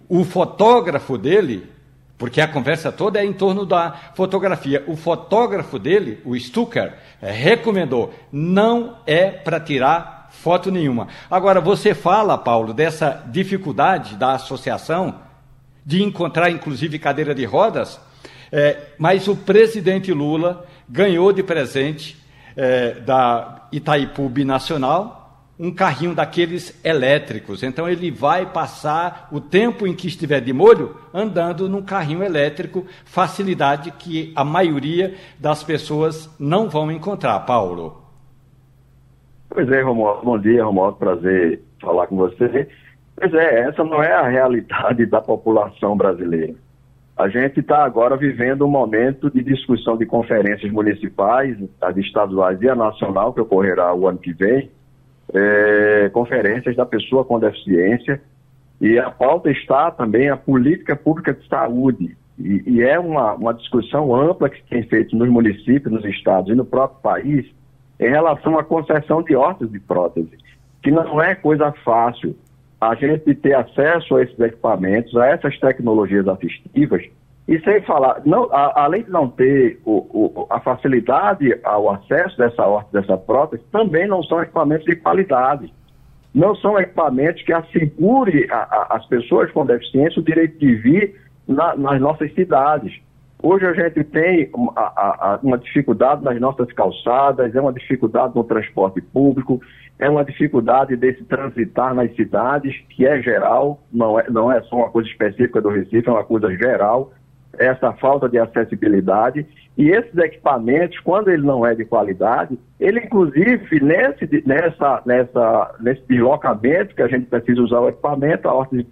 o fotógrafo dele, porque a conversa toda é em torno da fotografia, o fotógrafo dele, o Stucker, recomendou: não é para tirar foto nenhuma. Agora, você fala, Paulo, dessa dificuldade da associação de encontrar, inclusive, cadeira de rodas, é, mas o presidente Lula ganhou de presente é, da Itaipu Binacional um carrinho daqueles elétricos. Então ele vai passar o tempo em que estiver de molho andando num carrinho elétrico, facilidade que a maioria das pessoas não vão encontrar. Paulo. Pois é, Romualdo. Bom dia, Romualdo. Prazer falar com você. Pois é, essa não é a realidade da população brasileira. A gente está agora vivendo um momento de discussão de conferências municipais, as estaduais e a nacional, que ocorrerá o ano que vem, é, conferências da pessoa com deficiência, e a pauta está também a política pública de saúde. E, e, é uma, uma discussão ampla que tem feito nos municípios, nos estados e no próprio país em relação à concessão de órtese de prótese, que não é coisa fácil a gente ter acesso a esses equipamentos, a essas tecnologias assistivas, e sem falar, não, a, além de não ter o, o, a facilidade ao acesso dessa horta, dessa prótese, também não são equipamentos de qualidade. Não são equipamentos que assegurem as pessoas com deficiência o direito de vir na, nas nossas cidades. Hoje a gente tem uma, a, uma dificuldade nas nossas calçadas, é uma dificuldade no transporte público, é uma dificuldade desse transitar nas cidades, que é geral, não é, não é só uma coisa específica do Recife, é uma coisa geral essa falta de acessibilidade e esses equipamentos, quando ele não é de qualidade, ele inclusive nesse, nessa, nessa, nesse deslocamento que a gente precisa usar o equipamento, a horta de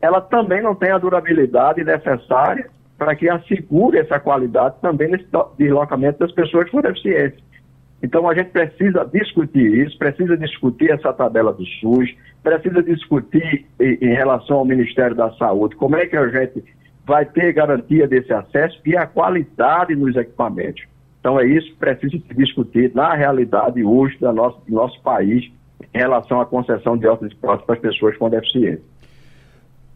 ela também não tem a durabilidade necessária para que assegure essa qualidade também nesse deslocamento das pessoas com deficiência. Então a gente precisa discutir isso, precisa discutir essa tabela do SUS, precisa discutir em relação ao Ministério da Saúde, como é que a gente vai ter garantia desse acesso e a qualidade nos equipamentos. Então é isso que precisa se discutir na realidade hoje do nosso, do nosso país em relação à concessão de óculos próteses para as pessoas com deficiência.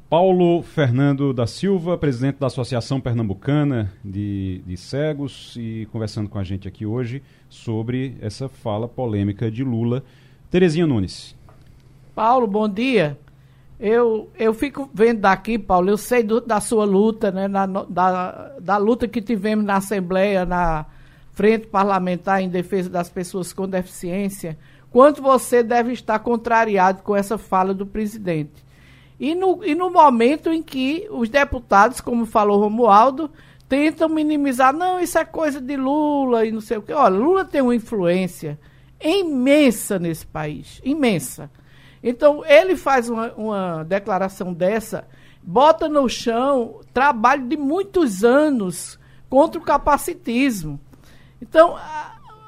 Paulo Fernando da Silva, presidente da Associação Pernambucana de, de Cegos, e conversando com a gente aqui hoje sobre essa fala polêmica de Lula. Terezinha Nunes. Paulo, bom dia. Eu, eu fico vendo daqui, Paulo, eu sei do, da sua luta, né, na, da, da luta que tivemos na Assembleia, na Frente Parlamentar em Defesa das Pessoas com Deficiência, quanto você deve estar contrariado com essa fala do presidente. E no, e no momento em que os deputados, como falou Romualdo, tentam minimizar, não, isso é coisa de Lula e não sei o quê. Olha, Lula tem uma influência imensa nesse país, imensa. Então, ele faz uma, uma declaração dessa, bota no chão trabalho de muitos anos contra o capacitismo. Então,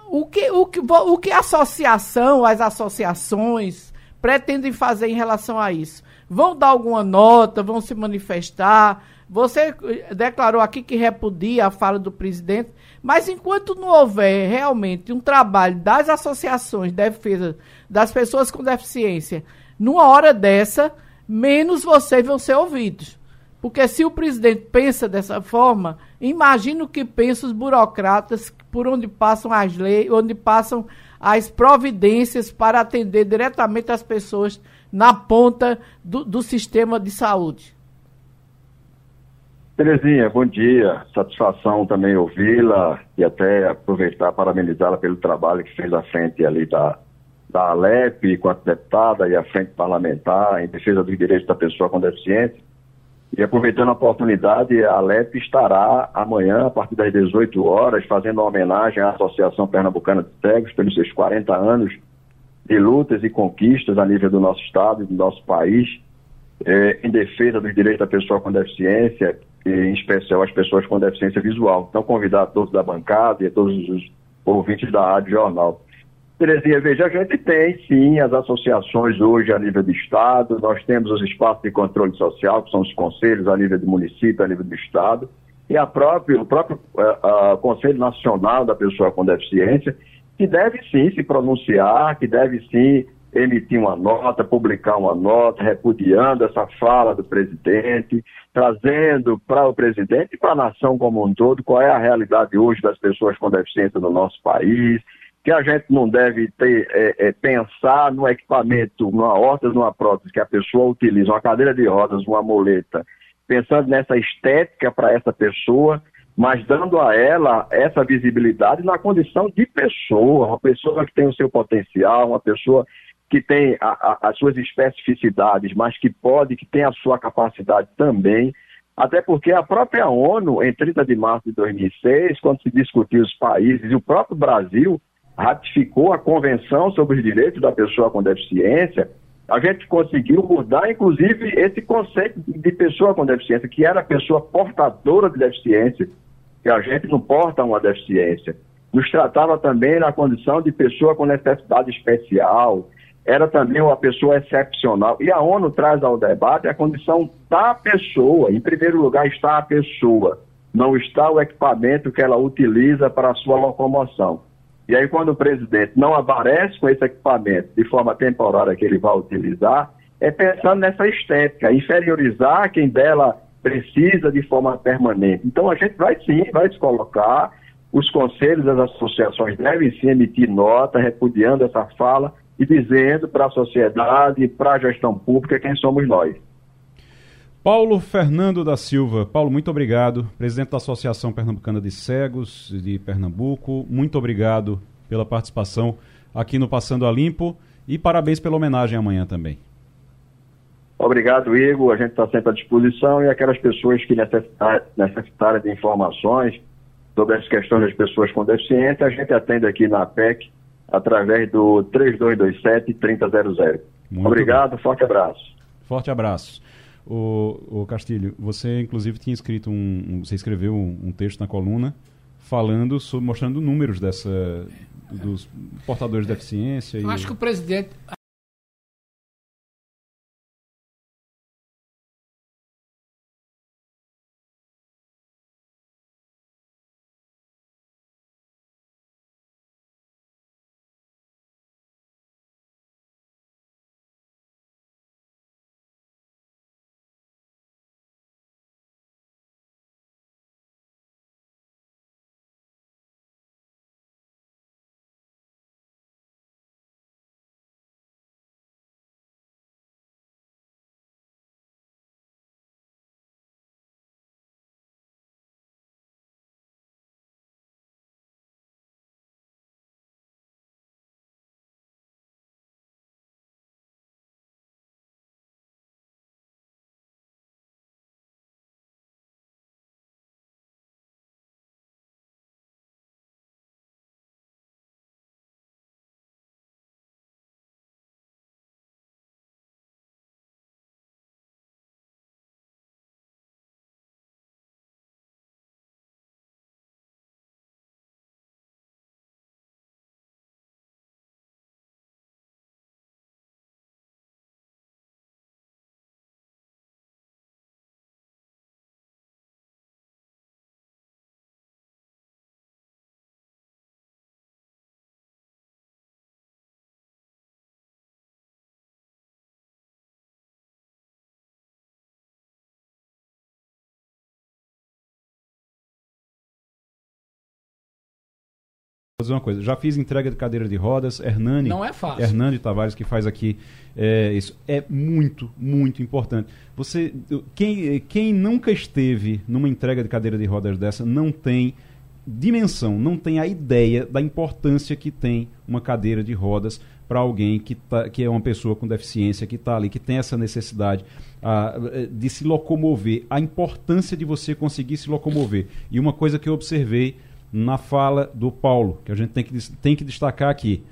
o que, o que, o que a associação, as associações pretendem fazer em relação a isso? Vão dar alguma nota, vão se manifestar? Você declarou aqui que repudia a fala do presidente, mas enquanto não houver realmente um trabalho das associações de defesa das pessoas com deficiência, numa hora dessa, menos vocês vão ser ouvidos. Porque se o presidente pensa dessa forma, imagina o que pensam os burocratas por onde passam as leis, onde passam as providências para atender diretamente as pessoas na ponta do, do sistema de saúde. Terezinha, bom dia. Satisfação também ouvi-la e até aproveitar para parabenizá-la pelo trabalho que fez à frente ali da, da Alep, quanto deputada e a Frente Parlamentar em defesa dos direitos da pessoa com deficiência. E aproveitando a oportunidade, a Alep estará amanhã, a partir das 18 horas, fazendo uma homenagem à Associação Pernambucana de Cegos pelos seus 40 anos de lutas e conquistas a nível do nosso estado e do nosso país. é, em defesa dos direitos da pessoa com deficiência, em especial as pessoas com deficiência visual. Então, convidar a todos da bancada e a todos os ouvintes da Rádio Jornal. Terezinha, veja, a gente tem sim as associações hoje a nível de Estado, nós temos os espaços de controle social, que são os conselhos a nível de município, a nível do Estado, e a o próprio uh, uh, Conselho Nacional da Pessoa com Deficiência, que deve sim se pronunciar, que deve sim emitir uma nota, publicar uma nota, repudiando essa fala do presidente, trazendo para o presidente e para a nação como um todo qual é a realidade hoje das pessoas com deficiência no nosso país, que a gente não deve ter, é, é, pensar no equipamento, numa horta, numa prótese que a pessoa utiliza, uma cadeira de rodas, uma moleta, pensando nessa estética para essa pessoa, mas dando a ela essa visibilidade na condição de pessoa, uma pessoa que tem o seu potencial, uma pessoa que tem a, a, as suas especificidades, mas que pode, que tem a sua capacidade também. Até porque a própria ONU, em 30 de março de 2006, quando se discutiu os países, e o próprio Brasil ratificou a Convenção sobre os Direitos da Pessoa com Deficiência, a gente conseguiu mudar, inclusive, esse conceito de pessoa com deficiência, que era a pessoa portadora de deficiência, que a gente não porta uma deficiência. Nos tratava também na condição de pessoa com necessidade especial, era também uma pessoa excepcional. E a ONU traz ao debate a condição da pessoa. Em primeiro lugar está a pessoa, não está o equipamento que ela utiliza para a sua locomoção. E aí, quando o presidente não aparece com esse equipamento de forma temporária que ele vai utilizar, é pensando nessa estética, inferiorizar quem dela precisa de forma permanente. Então, a gente vai sim, vai se colocar, os conselhos das associações devem sim emitir nota repudiando essa fala e dizendo para a sociedade, para a gestão pública, quem somos nós. Paulo Fernando da Silva. Paulo, muito obrigado. Presidente da Associação Pernambucana de Cegos de Pernambuco, muito obrigado pela participação aqui no Passando a Limpo e parabéns pela homenagem amanhã também. Obrigado, Igor. A gente está sempre à disposição e aquelas pessoas que necessitar, necessitarem de informações sobre as questões das pessoas com deficiência, a gente atende aqui na PEC através do 3227-3000. Obrigado, bem. forte abraço. Forte abraço. O, o Castilho, você inclusive tinha escrito um, um você escreveu um, um, texto na coluna falando sobre, mostrando números dessa dos portadores de deficiência. Eu e... acho que o presidente Vou dizer uma coisa, já fiz entrega de cadeira de rodas, Hernani. Não é fácil. Hernani Tavares que faz aqui é, isso. É muito, muito importante. Você, quem, quem nunca esteve numa entrega de cadeira de rodas dessa não tem dimensão, não tem a ideia da importância que tem uma cadeira de rodas para alguém que, tá, que é uma pessoa com deficiência, que está ali, que tem essa necessidade de se locomover, a importância de você conseguir se locomover. E uma coisa que eu observei na fala do Paulo, que a gente tem que, tem que destacar aqui.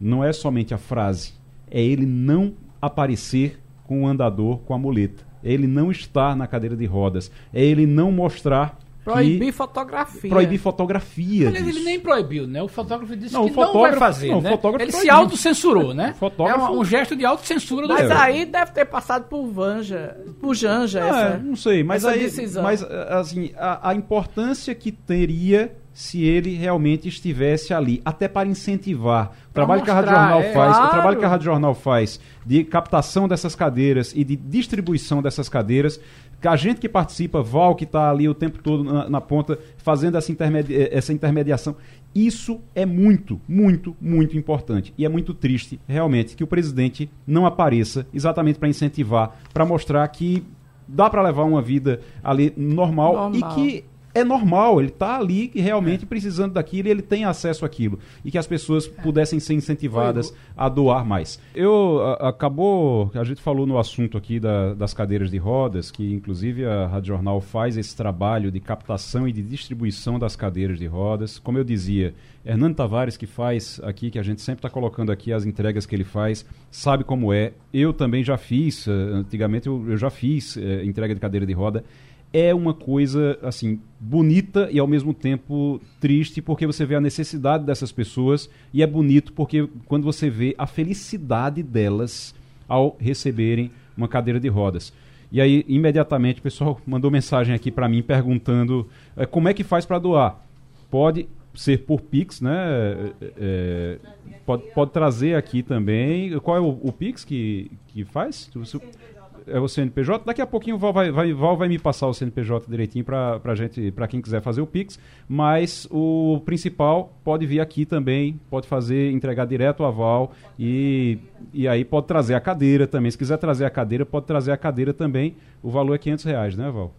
Não é somente a frase, é ele não aparecer com o andador com a muleta. É ele não estar na cadeira de rodas. É ele não mostrar Proibir que... fotografia. Proibir fotografia. Aliás, ele nem proibiu, né? O fotógrafo disse Não, que não vai fazer, não, o né? fotógrafo Ele se proibiu. autocensurou, né? O fotógrafo- É um, um gesto de autocensura do Mas É. aí deve ter passado por Vanja, por Janja É, essa. não sei, mas essa aí, decisão. mas assim, a, a importância que teria se ele realmente estivesse ali, até para incentivar o trabalho que a Rádio mostrar, Jornal é. faz, o Claro. trabalho que a Rádio Jornal faz de captação dessas cadeiras e de distribuição dessas cadeiras, que a gente que participa, Val que está ali o tempo todo na, na ponta fazendo essa, eh, essa intermediação, isso é muito, muito, muito importante. E é muito triste, realmente, que o presidente não apareça exatamente para incentivar, para mostrar que dá para levar uma vida ali normal, Normal. e que é normal, ele está ali realmente precisando daquilo e ele tem acesso àquilo. E que as pessoas pudessem ser incentivadas a doar mais. Eu, a- acabou, a gente falou no assunto aqui da- das cadeiras de rodas, que inclusive a Rádio Jornal faz esse trabalho de captação e de distribuição das cadeiras de rodas. Como eu dizia, Hernando Tavares, que faz aqui, que a gente sempre está colocando aqui as entregas que ele faz, sabe como é. Eu também já fiz, eh, antigamente eu, eu já fiz eh, entrega de cadeira de roda é uma coisa assim bonita e ao mesmo tempo triste porque você vê a necessidade dessas pessoas e é bonito porque quando você vê a felicidade delas ao receberem uma cadeira de rodas. E aí imediatamente o pessoal mandou mensagem aqui para mim perguntando eh, como é que faz para doar. Pode ser por Pix, né? É, é, pode, pode trazer aqui também. Qual é o, o Pix que, que faz? É o CNPJ. Daqui a pouquinho o Val vai, vai, Val vai me passar o CNPJ direitinho para gente, para quem quiser fazer o Pix. Mas o principal pode vir aqui também, pode fazer, entregar direto a Val e, e aí pode trazer a cadeira também. Se quiser trazer a cadeira, pode trazer a cadeira também. O valor é 500 reais, né, Val?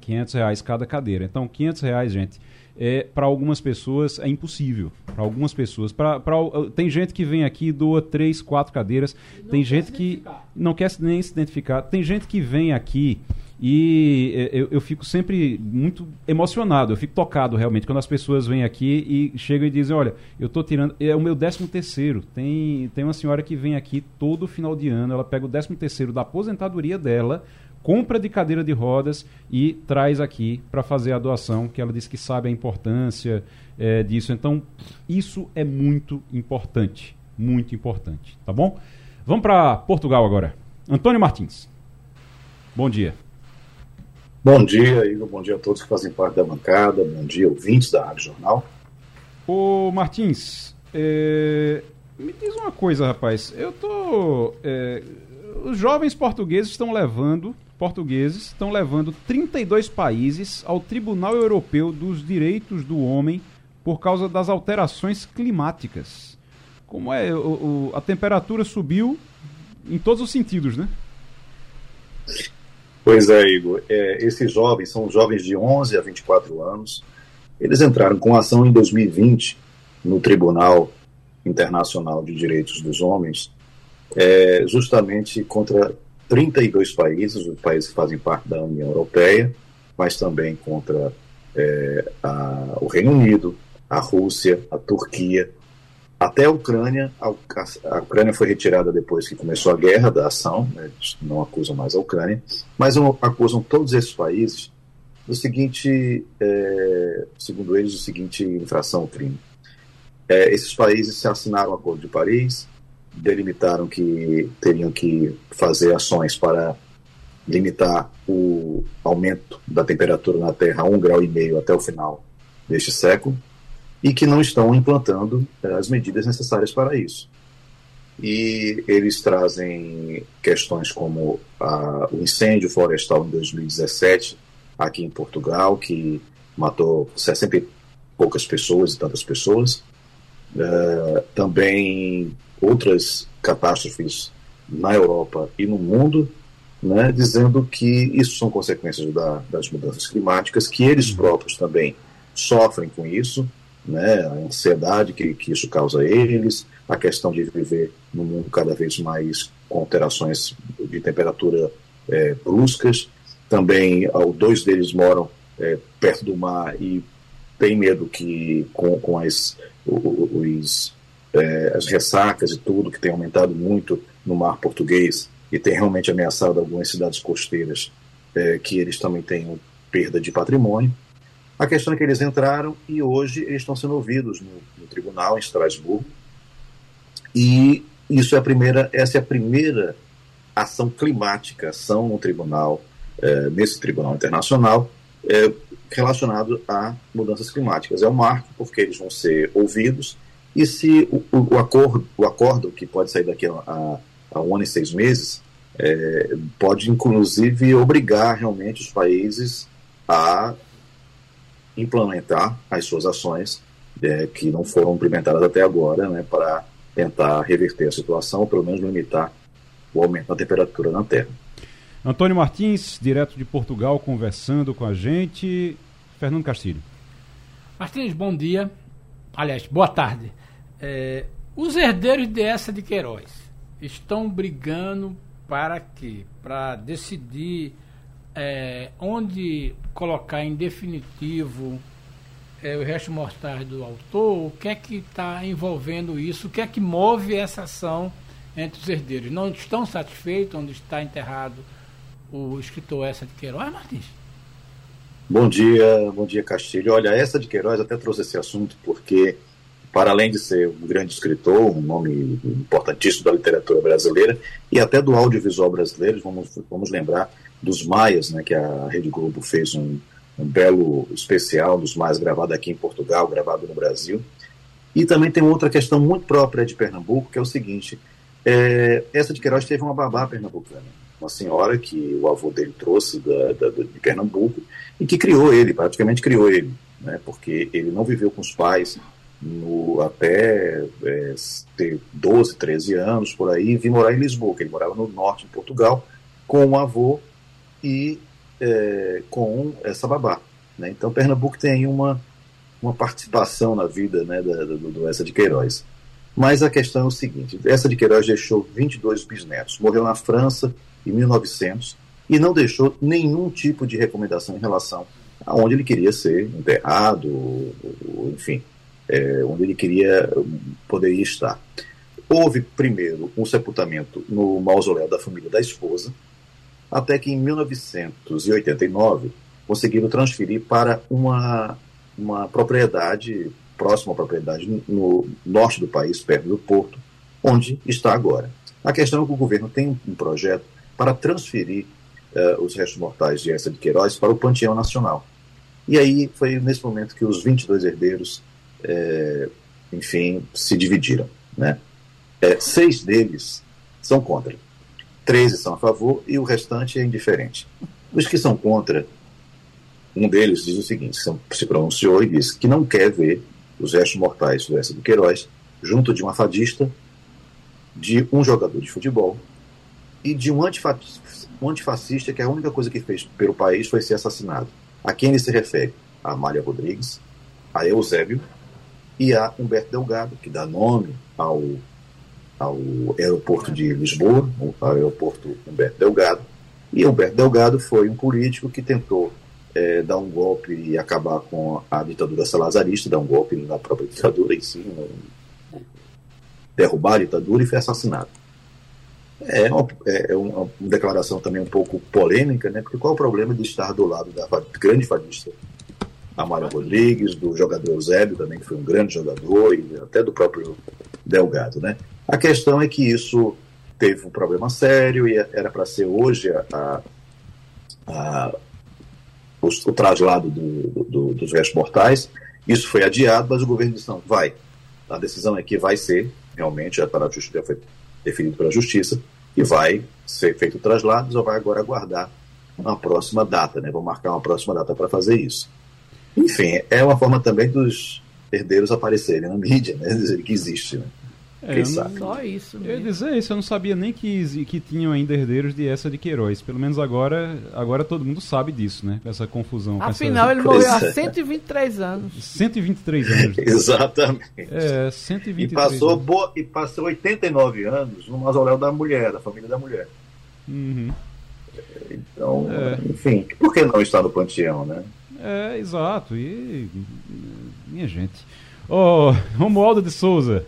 500 reais cada cadeira. Então, 500 reais, gente, é, para algumas pessoas é impossível. Para algumas pessoas. Pra, pra, tem gente que vem aqui e doa três, quatro cadeiras. tem gente que não quer nem se identificar. Tem gente que vem aqui e é, eu, eu fico sempre muito emocionado. Eu fico tocado realmente quando as pessoas vêm aqui e chegam e dizem: Olha, eu estou tirando. É o meu décimo terceiro. Tem, tem uma senhora que vem aqui todo final de ano. Ela pega o décimo terceiro da aposentadoria dela compra de cadeira de rodas e traz aqui para fazer a doação, que ela disse que sabe a importância eh, disso. Então, isso é muito importante, muito importante, tá bom? Vamos para Portugal agora. Antônio Martins. Bom dia. Bom dia, Igor. Bom dia a todos que fazem parte da bancada. Bom dia, ouvintes da Rádio Jornal. Ô Martins, eh, me diz uma coisa, rapaz. Eu tô. eh, os jovens portugueses estão levando. Portugueses estão levando 32 países ao Tribunal Europeu dos Direitos do Homem por causa das alterações climáticas. Como é? O- o- a temperatura subiu em todos os sentidos, né? Pois é, Igor. É, esses jovens são jovens de 11 a 24 anos. Eles entraram com ação em 2020 no Tribunal Internacional de Direitos dos Homens, é, justamente contra 32 países, os países que fazem parte da União Europeia, mas também contra é, a- o Reino Unido, a Rússia, a Turquia, até a Ucrânia. A, a Ucrânia foi retirada depois que começou a guerra da ação, né, não acusam mais a Ucrânia, mas acusam todos esses países do seguinte, é, segundo eles, o seguinte infração crime. É, esses países se assinaram o Acordo de Paris, delimitaram que teriam que fazer ações para limitar o aumento da temperatura na Terra a um grau e meio até o final deste século e que não estão implantando eh, as medidas necessárias para isso. E eles trazem questões como ah, o incêndio florestal em 2017 aqui em Portugal, que matou 60 e poucas pessoas e tantas pessoas. Eh, também outras catástrofes na Europa e no mundo, né, dizendo que isso são consequências da, das mudanças climáticas, que eles próprios também sofrem com isso, né, a ansiedade que, que isso causa a eles, a questão de viver num mundo cada vez mais com alterações de temperatura eh, bruscas. Também, ao, dois deles moram eh, perto do mar e tem medo que com, com as, os, eh, as ressacas e tudo que tem aumentado muito no mar português, e tem realmente ameaçado algumas cidades costeiras é, que eles também tenham perda de patrimônio. A questão é que eles entraram e hoje eles estão sendo ouvidos no, no tribunal em Estrasburgo. E isso é a primeira, essa é a primeira ação climática, ação no tribunal, é, nesse tribunal internacional, é, relacionado a mudanças climáticas. É um marco porque eles vão ser ouvidos e se o, o, o acordo, o acordo que pode sair daqui a, a, a um ano e seis meses é, pode inclusive obrigar realmente os países a implementar as suas ações é, que não foram implementadas até agora, né, para tentar reverter a situação, ou pelo menos limitar o aumento da temperatura na Terra. Antônio Martins, direto de Portugal, conversando com a gente. Fernando Castilho. Martins, bom dia. Aliás, boa tarde. É, os herdeiros de de Queiroz estão brigando para quê? Para decidir é, onde colocar em definitivo é, o resto mortais do autor, o que é que está envolvendo isso, o que é que move essa ação entre os herdeiros. Não estão satisfeitos onde está enterrado o escritor Essa de Queiroz, Martins? Bom dia, bom dia Castilho. Olha, essa de Queiroz até trouxe esse assunto porque, para além de ser um grande escritor, um nome importantíssimo da literatura brasileira e até do audiovisual brasileiro, vamos, vamos lembrar dos Maias, né, que a Rede Globo fez um, um belo especial dos Maias gravado aqui em Portugal, gravado no Brasil. E também tem outra questão muito própria de Pernambuco, que é o seguinte: é, essa de Queiroz teve uma babá pernambucana, uma senhora que o avô dele trouxe da, da, de Pernambuco e que criou ele, praticamente criou ele, né, porque ele não viveu com os pais no, até é, ter 12, 13 anos por aí, e vir morar em Lisboa, que ele morava no norte de Portugal, com o avô e é, com essa babá. Né? Então, Pernambuco tem uma, uma participação na vida né, da, do, do Essa de Queiroz. Mas a questão é o seguinte: essa de Queiroz deixou 22 bisnetos, morreu na França em 1900 e não deixou nenhum tipo de recomendação em relação a onde ele queria ser enterrado, enfim, é, onde ele queria poderia estar. Houve primeiro um sepultamento no mausoléu da família da esposa, até que em 1989 conseguiram transferir para uma, uma propriedade, próxima à propriedade no norte do país, perto do Porto, onde está agora. A questão é que o governo tem um projeto para transferir uh, os restos mortais de Essa de Queiroz para o Panteão Nacional. E aí foi nesse momento que os 22 herdeiros, é, enfim, se dividiram. Né? É, seis deles são contra. 13 são a favor e o restante é indiferente. Os que são contra, um deles diz o seguinte: se pronunciou e disse que não quer ver os restos mortais do Essa do Queiroz junto de uma fadista, de um jogador de futebol e de um, um antifascista que a única coisa que fez pelo país foi ser assassinado. A quem ele se refere? A Amália Rodrigues, a Eusébio e a Humberto Delgado, que dá nome ao ao aeroporto de Lisboa, ao aeroporto Humberto Delgado. E Humberto Delgado foi um político que tentou é, dar um golpe e acabar com a ditadura salazarista, dar um golpe na própria ditadura em si, um, derrubar a ditadura e foi assassinado. É uma, é uma, declaração também um pouco polêmica, né? Porque qual é o problema de estar do lado da grande fadista Amália Rodrigues, do jogador Eusébio também, que foi um grande jogador, e até do próprio Delgado, né? A questão é que isso teve um problema sério e era para ser hoje a, a, a o, o, traslado do, do, dos restos mortais. Isso foi adiado, mas o governo disse: não, vai. A decisão é que vai ser, realmente, para justiça, já foi definido pela justiça, e vai ser feito o traslado, só vai agora aguardar uma próxima data, né? Vou marcar uma próxima data para fazer isso. Enfim, é uma forma também dos herdeiros aparecerem na mídia, né? Dizer que existe, né? É, não, só isso. Mesmo. Eu ia dizer isso, eu não sabia nem que, que tinham ainda herdeiros de essa de Queiroz. Pelo menos agora, agora todo mundo sabe disso, né? Essa confusão. Afinal, essa... ele morreu há 123 anos. 123 anos. Exatamente. É, 123 e passou, anos. Boa, e passou 89 anos no mausoléu da mulher, da família da mulher. Uhum. Então, é. enfim, por que não está no panteão, né? É, exato. E. Minha gente. Ô, oh, Romualdo de Souza.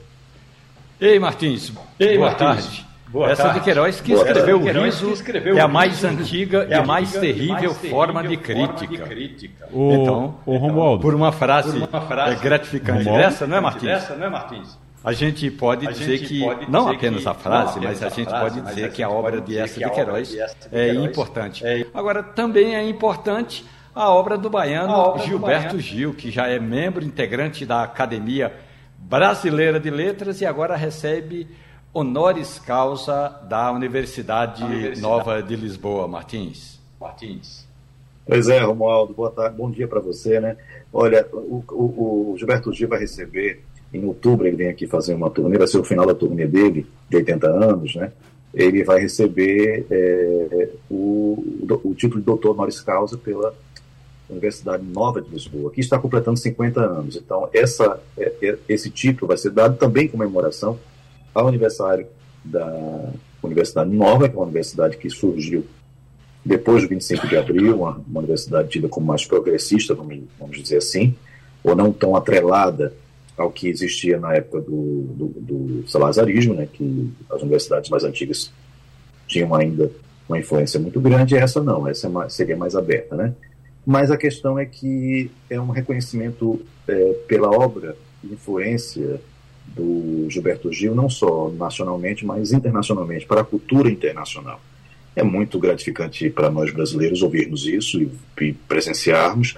Ei, Martins. Ei, Boa Martins. tarde. Boa Essa tarde. de Queiroz que Boa escreveu o riso escreveu é a mais antiga é e mais terrível forma de crítica. O, então, o Romualdo. Por uma frase, por uma frase é gratificante dessa, não é, Martins? Dessa, não é, Martins? A gente pode a dizer gente que, pode não dizer apenas que, a frase, mas a gente frase, pode dizer que a obra de Essa de Queiroz é importante. É... Agora, também é importante a obra do baiano obra Gilberto do baiano. Gil, que já é membro integrante da Academia Brasileira de Letras e agora recebe honoris causa da Universidade, Universidade. Nova de Lisboa, Martins. Martins. Pois é, Romualdo, boa tarde, bom dia para você, né? Olha, o, o, o, Gilberto Gil vai receber, em outubro ele vem aqui fazer uma turnê, vai ser o final da turnê dele, de 80 anos, né? Ele vai receber é, o, o, título de doutor honoris causa pela Universidade Nova de Lisboa, que está completando 50 anos. Então, essa, é, é, esse título vai ser dado também em comemoração ao aniversário da Universidade Nova, que é uma universidade que surgiu depois do 25 de abril, uma, uma universidade tida como mais progressista, vamos, vamos, dizer assim, ou não tão atrelada ao que existia na época do, do, do salazarismo, né, que as universidades mais antigas tinham ainda uma influência muito grande, essa não, essa é mais, seria mais aberta. Né? Mas a questão é que é um reconhecimento é, pela obra e influência do Gilberto Gil, não só nacionalmente, mas internacionalmente, para a cultura internacional. É muito gratificante para nós brasileiros ouvirmos isso e, e presenciarmos.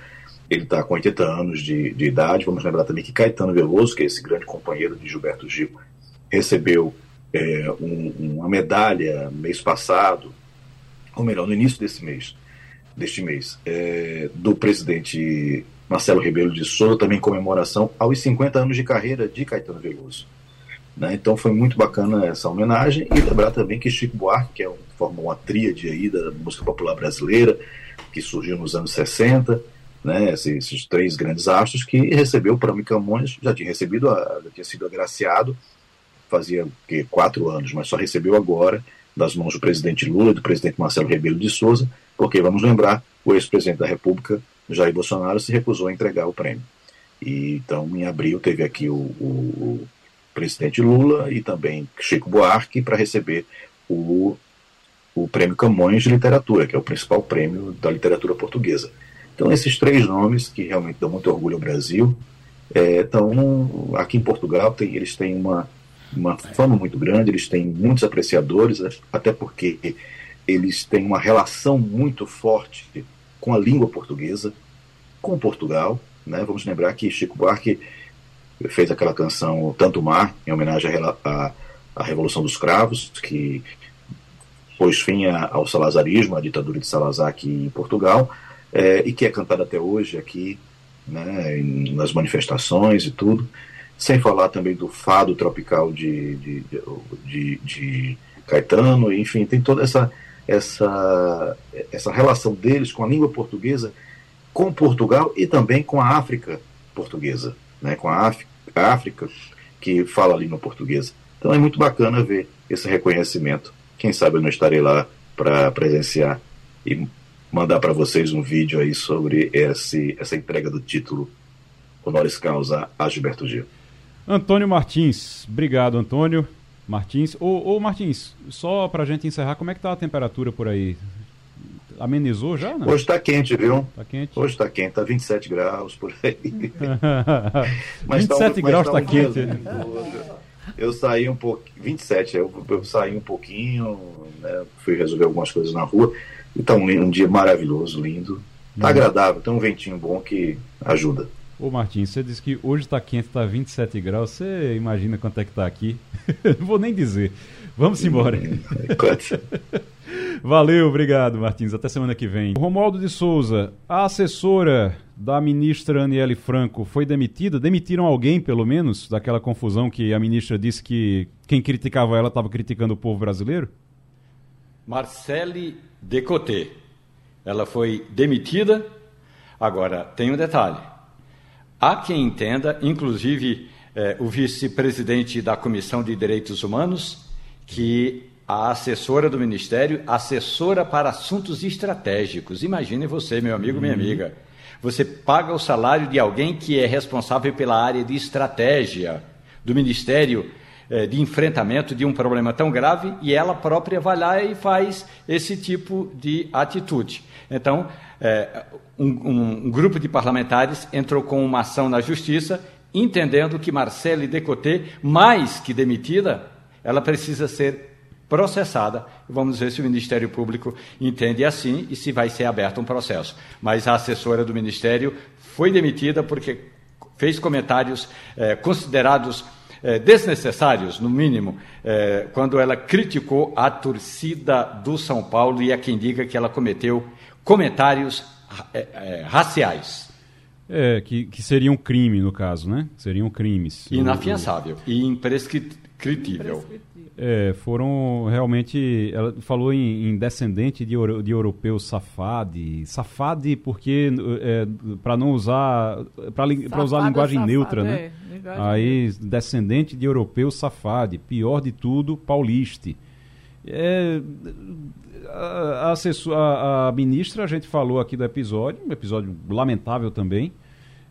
Ele está com 80 anos de, de, idade. Vamos lembrar também que Caetano Veloso, que é esse grande companheiro de Gilberto Gil, recebeu é, um, uma medalha mês passado, ou melhor, no início desse mês, deste mês, é, do presidente Marcelo Ribeiro de Souza, também em comemoração aos 50 anos de carreira de Caetano Veloso. Né? Então foi muito bacana essa homenagem e lembrar também que Chico Buarque, que é um, forma uma tríade aí da música popular brasileira, que surgiu nos anos 60, né? esses, esses três grandes astros, que recebeu o Prêmio Camões, já tinha recebido, a, já tinha sido agraciado, fazia que, quatro anos, mas só recebeu agora, das mãos do presidente Lula do presidente Marcelo Rebelo de Souza, porque, vamos lembrar, o ex-presidente da República Jair Bolsonaro se recusou a entregar o prêmio. E, então, em abril, teve aqui o, o, presidente Lula e também Chico Buarque para receber o, o Prêmio Camões de Literatura, que é o principal prêmio da literatura portuguesa. Então, esses três nomes, que realmente dão muito orgulho ao Brasil, estão é, aqui em Portugal, tem, eles têm uma, uma fama muito grande, eles têm muitos apreciadores, até porque eles têm uma relação muito forte com a língua portuguesa, com Portugal. Né? Vamos lembrar que Chico Buarque fez aquela canção Tanto Mar, em homenagem à, à Revolução dos Cravos, que pôs fim ao salazarismo, à ditadura de Salazar aqui em Portugal, é, e que é cantada até hoje aqui, né, nas manifestações e tudo. Sem falar também do fado tropical de, de, de, de Caetano, enfim, tem toda essa, essa, essa relação deles com a língua portuguesa, com Portugal e também com a África portuguesa, né, com a África que fala a língua portuguesa. Então é muito bacana ver esse reconhecimento. Quem sabe eu não estarei lá para presenciar e mandar para vocês um vídeo aí sobre esse, essa entrega do título Honoris Causa a Gilberto Gil. Antônio Martins, obrigado Antônio. Martins. Ô, ô Martins, só pra gente encerrar, como é que tá a temperatura por aí? Amenizou já? Não? Hoje tá quente, viu? Tá quente. Hoje tá quente, tá 27 graus por aí. mas 27 tá um, graus tá, um quente. Eu saí um pouco. 27, eu, eu saí um pouquinho, né, fui resolver algumas coisas na rua. E tá um, um dia maravilhoso, lindo. Tá hum. agradável, tem um ventinho bom que ajuda. Ô Martins, você disse que hoje está quente, está 27 graus. Você imagina quanto é que está aqui? Não vou nem dizer. Vamos embora. Valeu, obrigado, Martins. Até semana que vem. Romualdo de Souza, a assessora da ministra Aniele Franco foi demitida? Demitiram alguém, pelo menos, daquela confusão que a ministra disse que quem criticava ela estava criticando o povo brasileiro? Marcele Decoté. Ela foi demitida. Agora, tem um detalhe Há quem entenda, inclusive eh, o vice-presidente da Comissão de Direitos Humanos, que a assessora do Ministério, assessora para assuntos estratégicos. Imagine você, meu amigo, minha uhum. amiga. Você paga o salário de alguém que é responsável pela área de estratégia do Ministério eh, de enfrentamento de um problema tão grave e ela própria vai lá e faz esse tipo de atitude. Então, eh, um, um, grupo de parlamentares entrou com uma ação na justiça, entendendo que Marcele Decoté, mais que demitida, ela precisa ser processada. Vamos ver se o Ministério Público entende assim e se vai ser aberto um processo. Mas a assessora do Ministério foi demitida porque fez comentários eh, considerados eh, desnecessários, no mínimo, eh, quando ela criticou a torcida do São Paulo e há quem diga que ela cometeu comentários eh, raciais. É, que, que seria um crime, no caso, né? Seriam crimes. Inafiançável e imprescritível. É, foram realmente. Ela falou em, em descendente de, de europeu safade. Safade porque. É, para não usar. Para usar a linguagem safade, neutra, né? é, né? Aí, descendente de europeu safade. Pior de tudo, pauliste. É, a, a, a ministra, a gente falou aqui do episódio, um episódio lamentável também.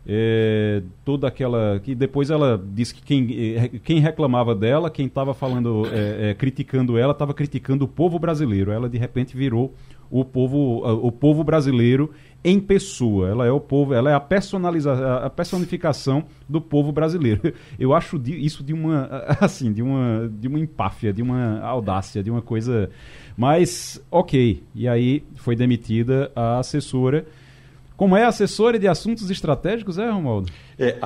É, toda aquela que depois ela disse que quem, é, quem reclamava dela, quem estava falando, é, é, criticando ela, estava criticando o povo brasileiro. Ela de repente virou o povo, o povo brasileiro em pessoa. Ela é o povo, ela é a personalização, a personificação do povo brasileiro. Eu acho isso de uma assim, de uma de uma empáfia, de uma audácia, de uma coisa. Mas ok. E aí foi demitida a assessora como é assessora de assuntos estratégicos, é, Romualdo? É,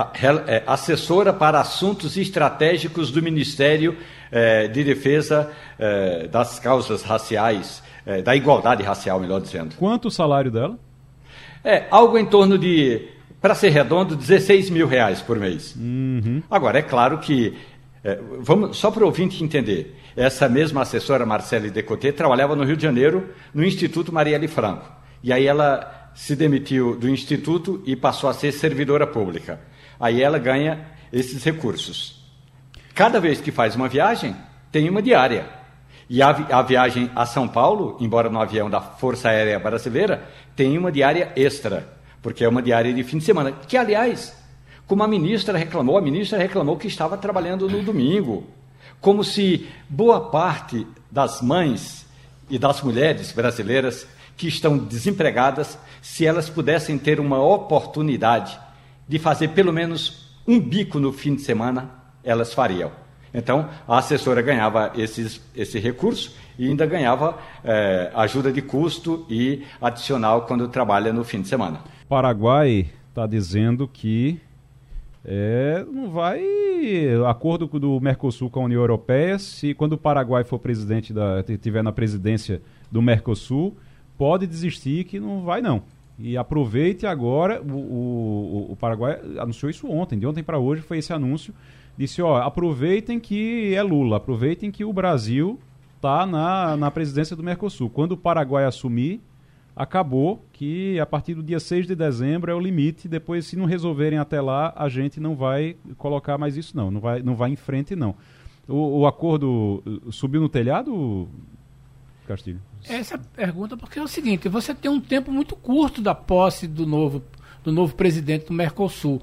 é, assessora para assuntos estratégicos do Ministério é, de Defesa é, das Causas Raciais, é, da Igualdade Racial, melhor dizendo. Quanto o salário dela? É algo em torno de, para ser redondo, 16 mil reais por mês. Uhum. Agora, é claro que, é, vamos, só para o ouvinte entender, essa mesma assessora, Marcele Decoté, trabalhava no Rio de Janeiro, no Instituto Marielle Franco. E aí ela se demitiu do instituto e passou a ser servidora pública. Aí ela ganha esses recursos. Cada vez que faz uma viagem, tem uma diária. E a, a viagem a São Paulo, embora no avião da Força Aérea Brasileira, tem uma diária extra, porque é uma diária de fim de semana. Que, aliás, como a ministra reclamou, a ministra reclamou que estava trabalhando no domingo. Como se boa parte das mães e das mulheres brasileiras que estão desempregadas, se elas pudessem ter uma oportunidade de fazer pelo menos um bico no fim de semana, elas fariam. Então, a assessora ganhava esses, esse recurso e ainda ganhava eh, ajuda de custo e adicional quando trabalha no fim de semana. Paraguai está dizendo que é, não vai acordo do Mercosul com a União Europeia se quando o Paraguai for presidente da tiver na presidência do Mercosul pode desistir que não vai não. E aproveite agora, o, o, o Paraguai anunciou isso ontem, de ontem para hoje foi esse anúncio, disse, ó, aproveitem que é Lula, aproveitem que o Brasil está na, na presidência do Mercosul. Quando o Paraguai assumir, acabou que a partir do dia 6 de dezembro é o limite, depois se não resolverem até lá, a gente não vai colocar mais isso não, não vai, não vai em frente não. O, o acordo uh, subiu no telhado, Castilho? Essa pergunta porque é o seguinte, você tem um tempo muito curto da posse do novo, do novo presidente do Mercosul.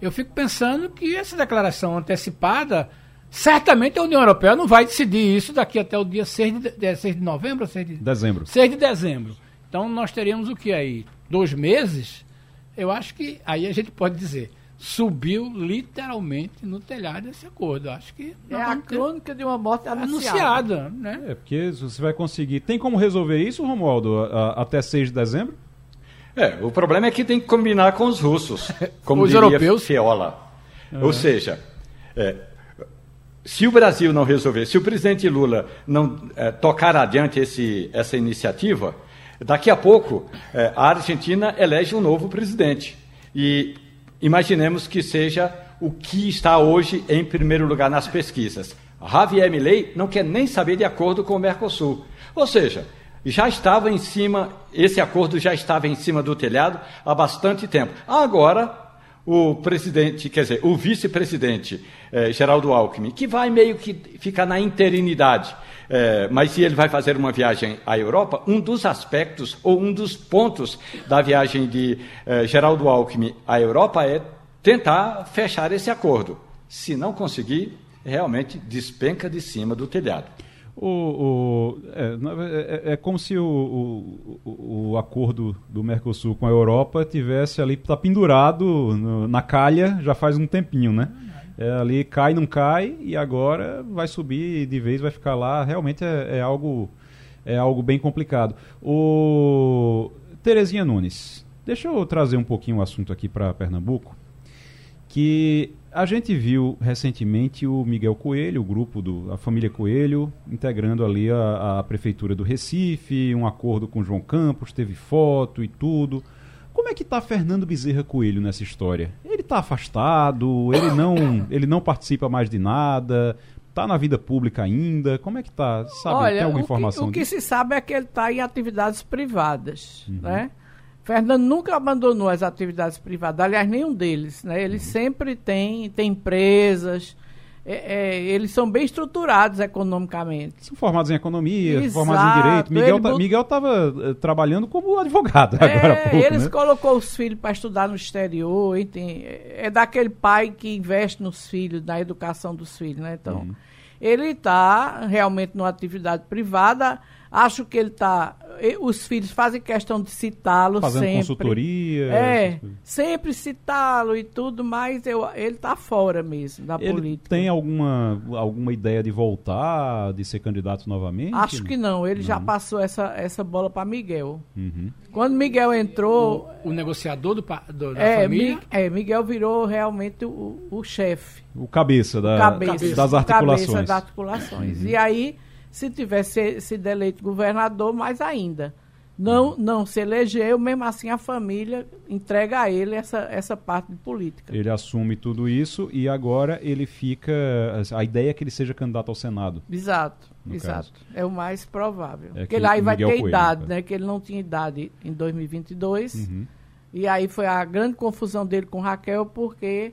Eu fico pensando que essa declaração antecipada, certamente a União Europeia não vai decidir isso daqui até o dia 6 de, 6 de novembro? 6 de dezembro. 6 de dezembro. Então nós teríamos o que aí? Dois meses? Eu acho que aí a gente pode dizer subiu literalmente no telhado desse acordo. Acho que é a crônica de uma morte anunciada. anunciada né? É, porque você vai conseguir. Tem como resolver isso, Romualdo, a, a, até 6 de dezembro? É, o problema é que tem que combinar com os russos, como os europeus. Fiola. É. Ou seja, é, se o Brasil não resolver, se o presidente Lula não é, tocar adiante esse, essa iniciativa, daqui a pouco é, a Argentina elege um novo presidente. E imaginemos que seja o que está hoje em primeiro lugar nas pesquisas. Javier Milei não quer nem saber de acordo com o Mercosul. Ou seja, já estava em cima, esse acordo já estava em cima do telhado há bastante tempo. Agora, o presidente, quer dizer, o vice-presidente eh, Geraldo Alckmin, que vai meio que ficar na interinidade, eh, mas se ele vai fazer uma viagem à Europa, um dos aspectos ou um dos pontos da viagem de eh, Geraldo Alckmin à Europa é tentar fechar esse acordo. Se não conseguir, realmente despenca de cima do telhado. O, o é, é, é, como se o, o, o, acordo do Mercosul com a Europa tivesse ali, está pendurado no, na calha já faz um tempinho, né? É, ali cai, não cai, e agora vai subir de vez, vai ficar lá. Realmente é, é algo, é algo bem complicado. O Terezinha Nunes, deixa eu trazer um pouquinho o assunto aqui para Pernambuco, que a gente viu recentemente o Miguel Coelho, o grupo do a família Coelho, integrando ali a, a prefeitura do Recife, um acordo com João Campos, teve foto e tudo. Como é que está Fernando Bezerra Coelho nessa história? Ele está afastado, ele não, ele não participa mais de nada, está na vida pública ainda. Como é que está? Sabe, Olha, tem alguma o informação? Que, o que se sabe é que ele está em atividades privadas, Uhum. né? Fernando nunca abandonou as atividades privadas, aliás, nenhum deles, né? Ele Uhum. sempre tem, tem empresas, é, é, eles são bem estruturados economicamente. São formados em economia, Exato, formados em direito. Miguel tá- Miguel estava trabalhando como advogado agora há É, pouco, eles né? colocou os filhos para estudar no exterior, entende? É é daquele pai que investe nos filhos, na educação dos filhos, né? Então, Uhum. ele está realmente numa atividade privada. Acho que ele está. Os filhos fazem questão de citá-lo Fazendo sempre. consultoria. É, sempre citá-lo e tudo, mas eu, ele está fora mesmo da Ele política. tem alguma, alguma ideia de voltar, de ser candidato novamente? Acho que não, ele já Não. passou essa, essa bola para Miguel. Uhum. Quando Miguel entrou, O negociador do, do- da É, família. Mi- é, Miguel virou realmente o, o chefe, O cabeça, da, o cabeça, das o articulações. cabeça das articulações. Uhum. E aí, se tivesse sido eleito governador, mais ainda. Não, não se elegeu, mesmo assim a família entrega a ele essa, essa parte de política. Ele assume tudo isso e agora ele fica. A ideia é que ele seja candidato ao Senado. Exato, exato. É o mais provável. É Porque que ele aí vai Miguel ter Coelho, idade, no né? Que ele não tinha idade em 2022. Uhum. E aí foi a grande confusão dele com Raquel, porque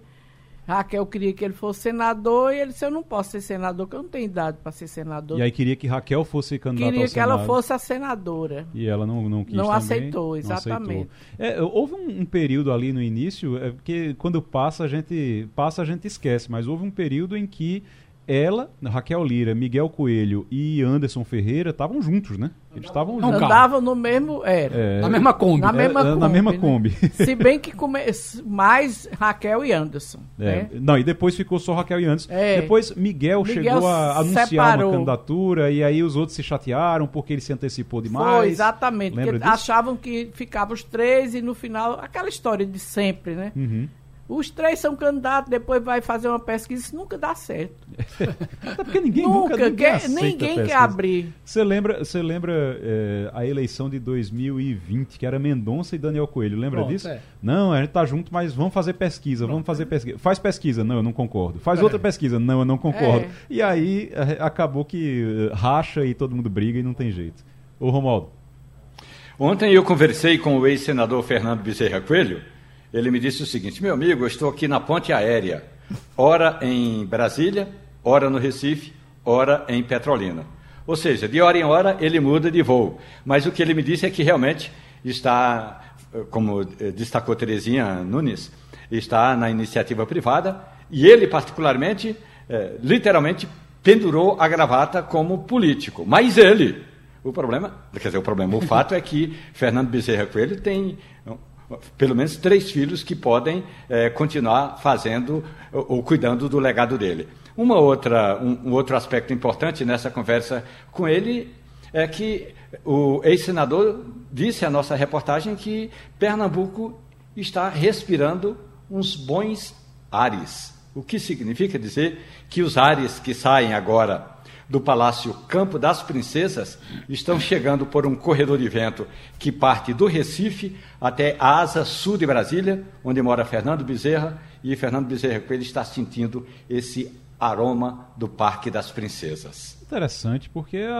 Raquel queria que ele fosse senador e ele disse: Eu não posso ser senador, porque eu não tenho idade para ser senador. E aí queria que Raquel fosse candidata queria ao que Senado. ela fosse a senadora. E ela não, não quis Não também, aceitou, não exatamente. aceitou. É, houve um, um período ali no início, é, porque quando passa a gente passa a gente esquece, mas houve um período em que ela, Raquel Lira, Miguel Coelho e Anderson Ferreira estavam juntos, né? Eles estavam juntos. Andavam no mesmo. Era. É, Na mesma Kombi. Na mesma é, Kombi. na mesma né? Kombi. Se bem que come... mais Raquel e Anderson. É, né? Não, e depois ficou só Raquel e Anderson. É. Depois Miguel, Miguel chegou a anunciar separou. uma candidatura e aí os outros se chatearam porque ele se antecipou demais. Foi, exatamente. Lembra Porque disso? achavam que ficavam os três e no final, aquela história de sempre, né? Uhum. Os três são candidatos, depois vai fazer uma pesquisa, isso nunca dá certo. Até porque ninguém nunca, nunca, ninguém, quer- ninguém quer abrir. Você lembra, você lembra é, a eleição de 2020, que era Mendonça e Daniel Coelho, lembra Pronto, disso? é. Não, a gente tá junto, mas vamos fazer pesquisa, vamos fazer pesquisa. Faz pesquisa, não, eu não concordo. Faz É. outra pesquisa, não, eu não concordo. É. E aí é, acabou que eh, racha e todo mundo briga e não tem jeito. Ô Romualdo, Ontem eu conversei com o ex-senador Fernando Bezerra Coelho. Ele me disse o seguinte: meu amigo, eu estou aqui na ponte aérea, ora em Brasília, ora no Recife, ora em Petrolina. Ou seja, de hora em hora ele muda de voo. Mas o que ele me disse é que realmente está, como eh, destacou Terezinha Nunes, está na iniciativa privada e ele, particularmente, eh, literalmente pendurou a gravata como político. Mas ele, o problema, quer dizer, o problema, o fato é que Fernando Bezerra Coelho tem pelo menos três filhos que podem eh, continuar fazendo ou, ou cuidando do legado dele. Uma outra, um, um outro aspecto importante nessa conversa com ele é que o ex-senador disse à nossa reportagem que Pernambuco está respirando uns bons ares. O que significa dizer que os ares que saem agora do Palácio Campo das Princesas estão chegando por um corredor de vento que parte do Recife até a asa sul de Brasília, onde mora Fernando Bezerra, e Fernando Bezerra Coelho está sentindo esse aroma do Parque das Princesas. interessante, porque a,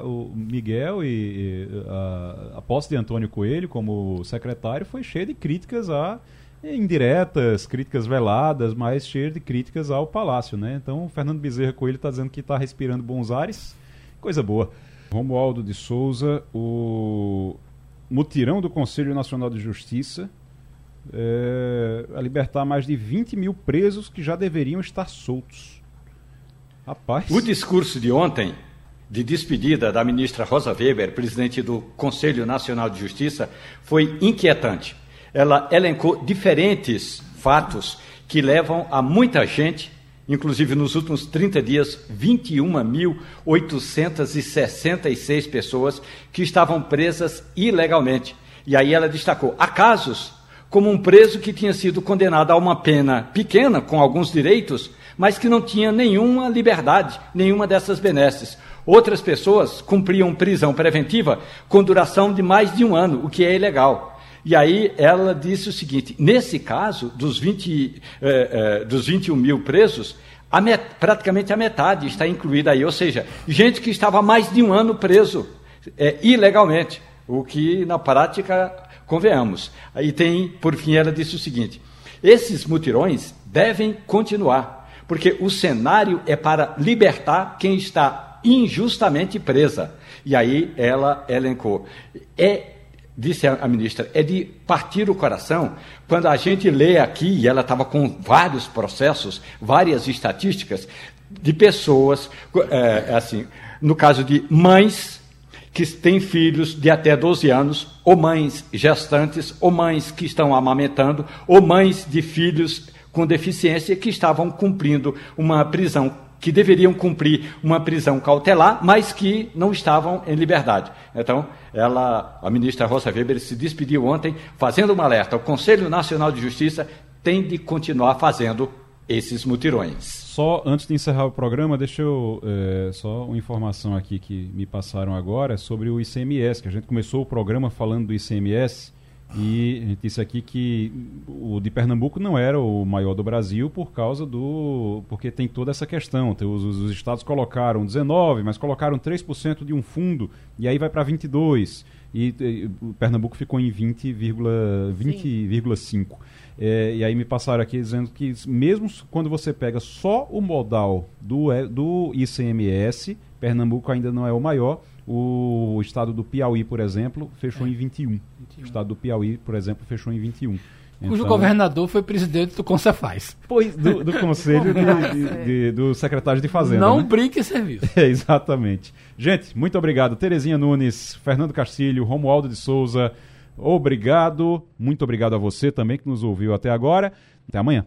a- o Miguel e, a, a posse de Antônio Coelho como secretário foi cheia de críticas a indiretas, críticas veladas, mas cheia de críticas ao Palácio, né? Então, o Fernando Bezerra Coelho está dizendo que está respirando bons ares, coisa boa. Romualdo de Souza, o mutirão do Conselho Nacional de Justiça é, a libertar mais de 20 mil presos que já deveriam estar soltos. Rapaz. O discurso de ontem, de despedida da ministra Rosa Weber, presidente do Conselho Nacional de Justiça, foi inquietante. Ela elencou diferentes fatos que levam a muita gente, inclusive nos últimos 30 dias, 21.866 pessoas que estavam presas ilegalmente. E aí ela destacou: há casos como um preso que tinha sido condenado a uma pena pequena, com alguns direitos, mas que não tinha nenhuma liberdade, nenhuma dessas benesses. Outras pessoas cumpriam prisão preventiva com duração de mais de um ano, o que é ilegal. E aí ela disse o seguinte: nesse caso, dos, 20, eh, eh, dos 21 mil presos, a met, praticamente a metade está incluída aí, ou seja, gente que estava mais de um ano preso eh, ilegalmente, o que na prática, convenhamos. Aí tem, por fim, ela disse o seguinte: esses mutirões devem continuar, porque o cenário é para libertar quem está injustamente presa. E aí ela elencou. É disse a, ministra, é de partir o coração quando a gente lê aqui, e ela estava com vários processos, várias estatísticas, de pessoas, é, assim, no caso de mães que têm filhos de até 12 anos, ou mães gestantes, ou mães que estão amamentando, ou mães de filhos com deficiência que estavam cumprindo uma prisão que deveriam cumprir uma prisão cautelar, mas que não estavam em liberdade. Então, ela, a ministra Rosa Weber se despediu ontem, fazendo um alerta. O Conselho Nacional de Justiça tem de continuar fazendo esses mutirões. Só antes de encerrar o programa, deixa eu é, só uma informação aqui que me passaram agora sobre o ICMS, que a gente começou o programa falando do ICMS e a gente disse aqui que o de Pernambuco não era o maior do Brasil por causa do. porque tem toda essa questão. Os, os estados colocaram 19, mas colocaram 3% de um fundo, e aí vai para 22. E, e Pernambuco ficou em 20,5. 20, é, e aí me passaram aqui dizendo que mesmo quando você pega só o modal do, do ICMS, Pernambuco ainda não é o maior o estado do Piauí, por exemplo, fechou é. em 21. 21. O estado do Piauí, por exemplo, fechou em 21. Cujo então, governador foi presidente do Concefaz. Pois, do, do Conselho de, de, de, do Secretário de Fazenda. Não né? brinque em serviço. É, exatamente. Gente, muito obrigado. Terezinha Nunes, Fernando Castilho, Romualdo de Souza, obrigado. Muito obrigado a você também que nos ouviu até agora. Até amanhã.